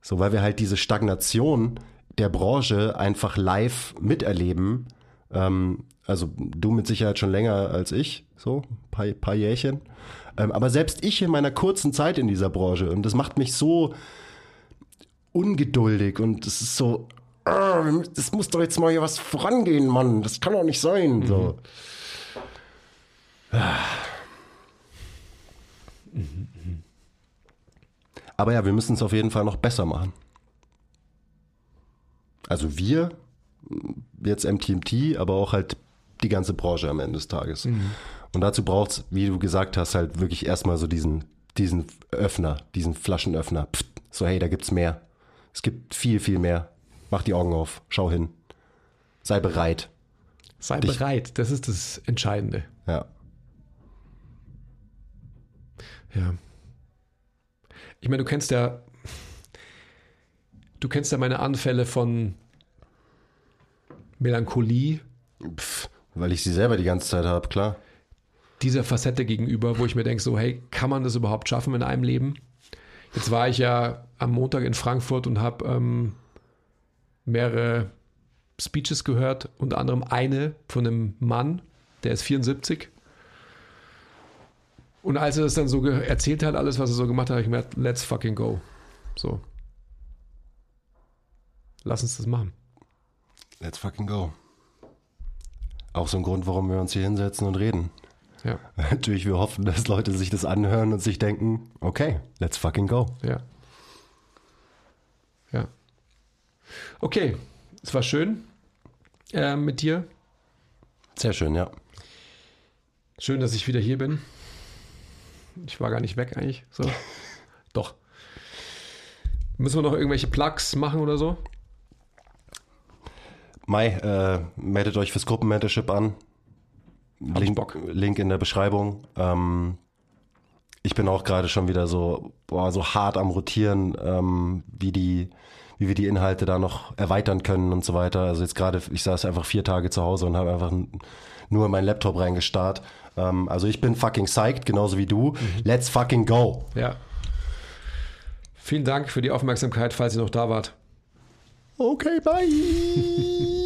So, weil wir halt diese Stagnation der Branche einfach live miterleben. Ähm, also du mit Sicherheit schon länger als ich, so paar, paar Jährchen. Ähm, aber selbst ich in meiner kurzen Zeit in dieser Branche und das macht mich so ungeduldig und es ist so, es muss doch jetzt mal hier was vorangehen, Mann. Das kann doch nicht sein. Mhm. So. Mhm. Aber ja, wir müssen es auf jeden Fall noch besser machen. Also wir, jetzt MTMT, aber auch halt die ganze Branche am Ende des Tages. Mhm. Und dazu braucht es, wie du gesagt hast, halt wirklich erstmal so diesen, diesen Öffner, diesen Flaschenöffner. Pft, so, hey, da gibt's mehr. Es gibt viel, viel mehr. Mach die Augen auf, schau hin. Sei bereit. Sei Dich, bereit, das ist das Entscheidende. Ja. Ja. Ich meine, du kennst ja, du kennst ja meine Anfälle von Melancholie, Pff, weil ich sie selber die ganze Zeit habe, klar. dieser Facette gegenüber, wo ich mir denke, so, hey, kann man das überhaupt schaffen in einem Leben? Jetzt war ich ja am Montag in Frankfurt und habe ähm, mehrere Speeches gehört, unter anderem eine von einem Mann, der ist 74. Und als er das dann so erzählt hat, alles, was er so gemacht hat, habe ich mir gedacht, let's fucking go. So. Lass uns das machen. Let's fucking go. Auch so ein Grund, warum wir uns hier hinsetzen und reden. Ja, Natürlich, wir hoffen, dass Leute sich das anhören und sich denken, okay, let's fucking go. ja. Ja. Okay, es war schön äh, mit dir. Sehr schön, ja. Schön, dass ich wieder hier bin. Ich war gar nicht weg eigentlich. So. Doch. Müssen wir noch irgendwelche Plugs machen oder so? Mai, äh, meldet euch fürs Gruppenmentorship an. Hab ich Link, Bock. Link in der Beschreibung. Ähm, ich bin auch gerade schon wieder so, boah, so hart am Rotieren, ähm, wie die, wie wir die Inhalte da noch erweitern können und so weiter. Also jetzt gerade, ich saß einfach vier Tage zu Hause und habe einfach nur in meinen Laptop reingestarrt. Ähm, also ich bin fucking psyched, genauso wie du. Let's fucking go. Ja. Vielen Dank für die Aufmerksamkeit, falls ihr noch da wart. Okay, bye.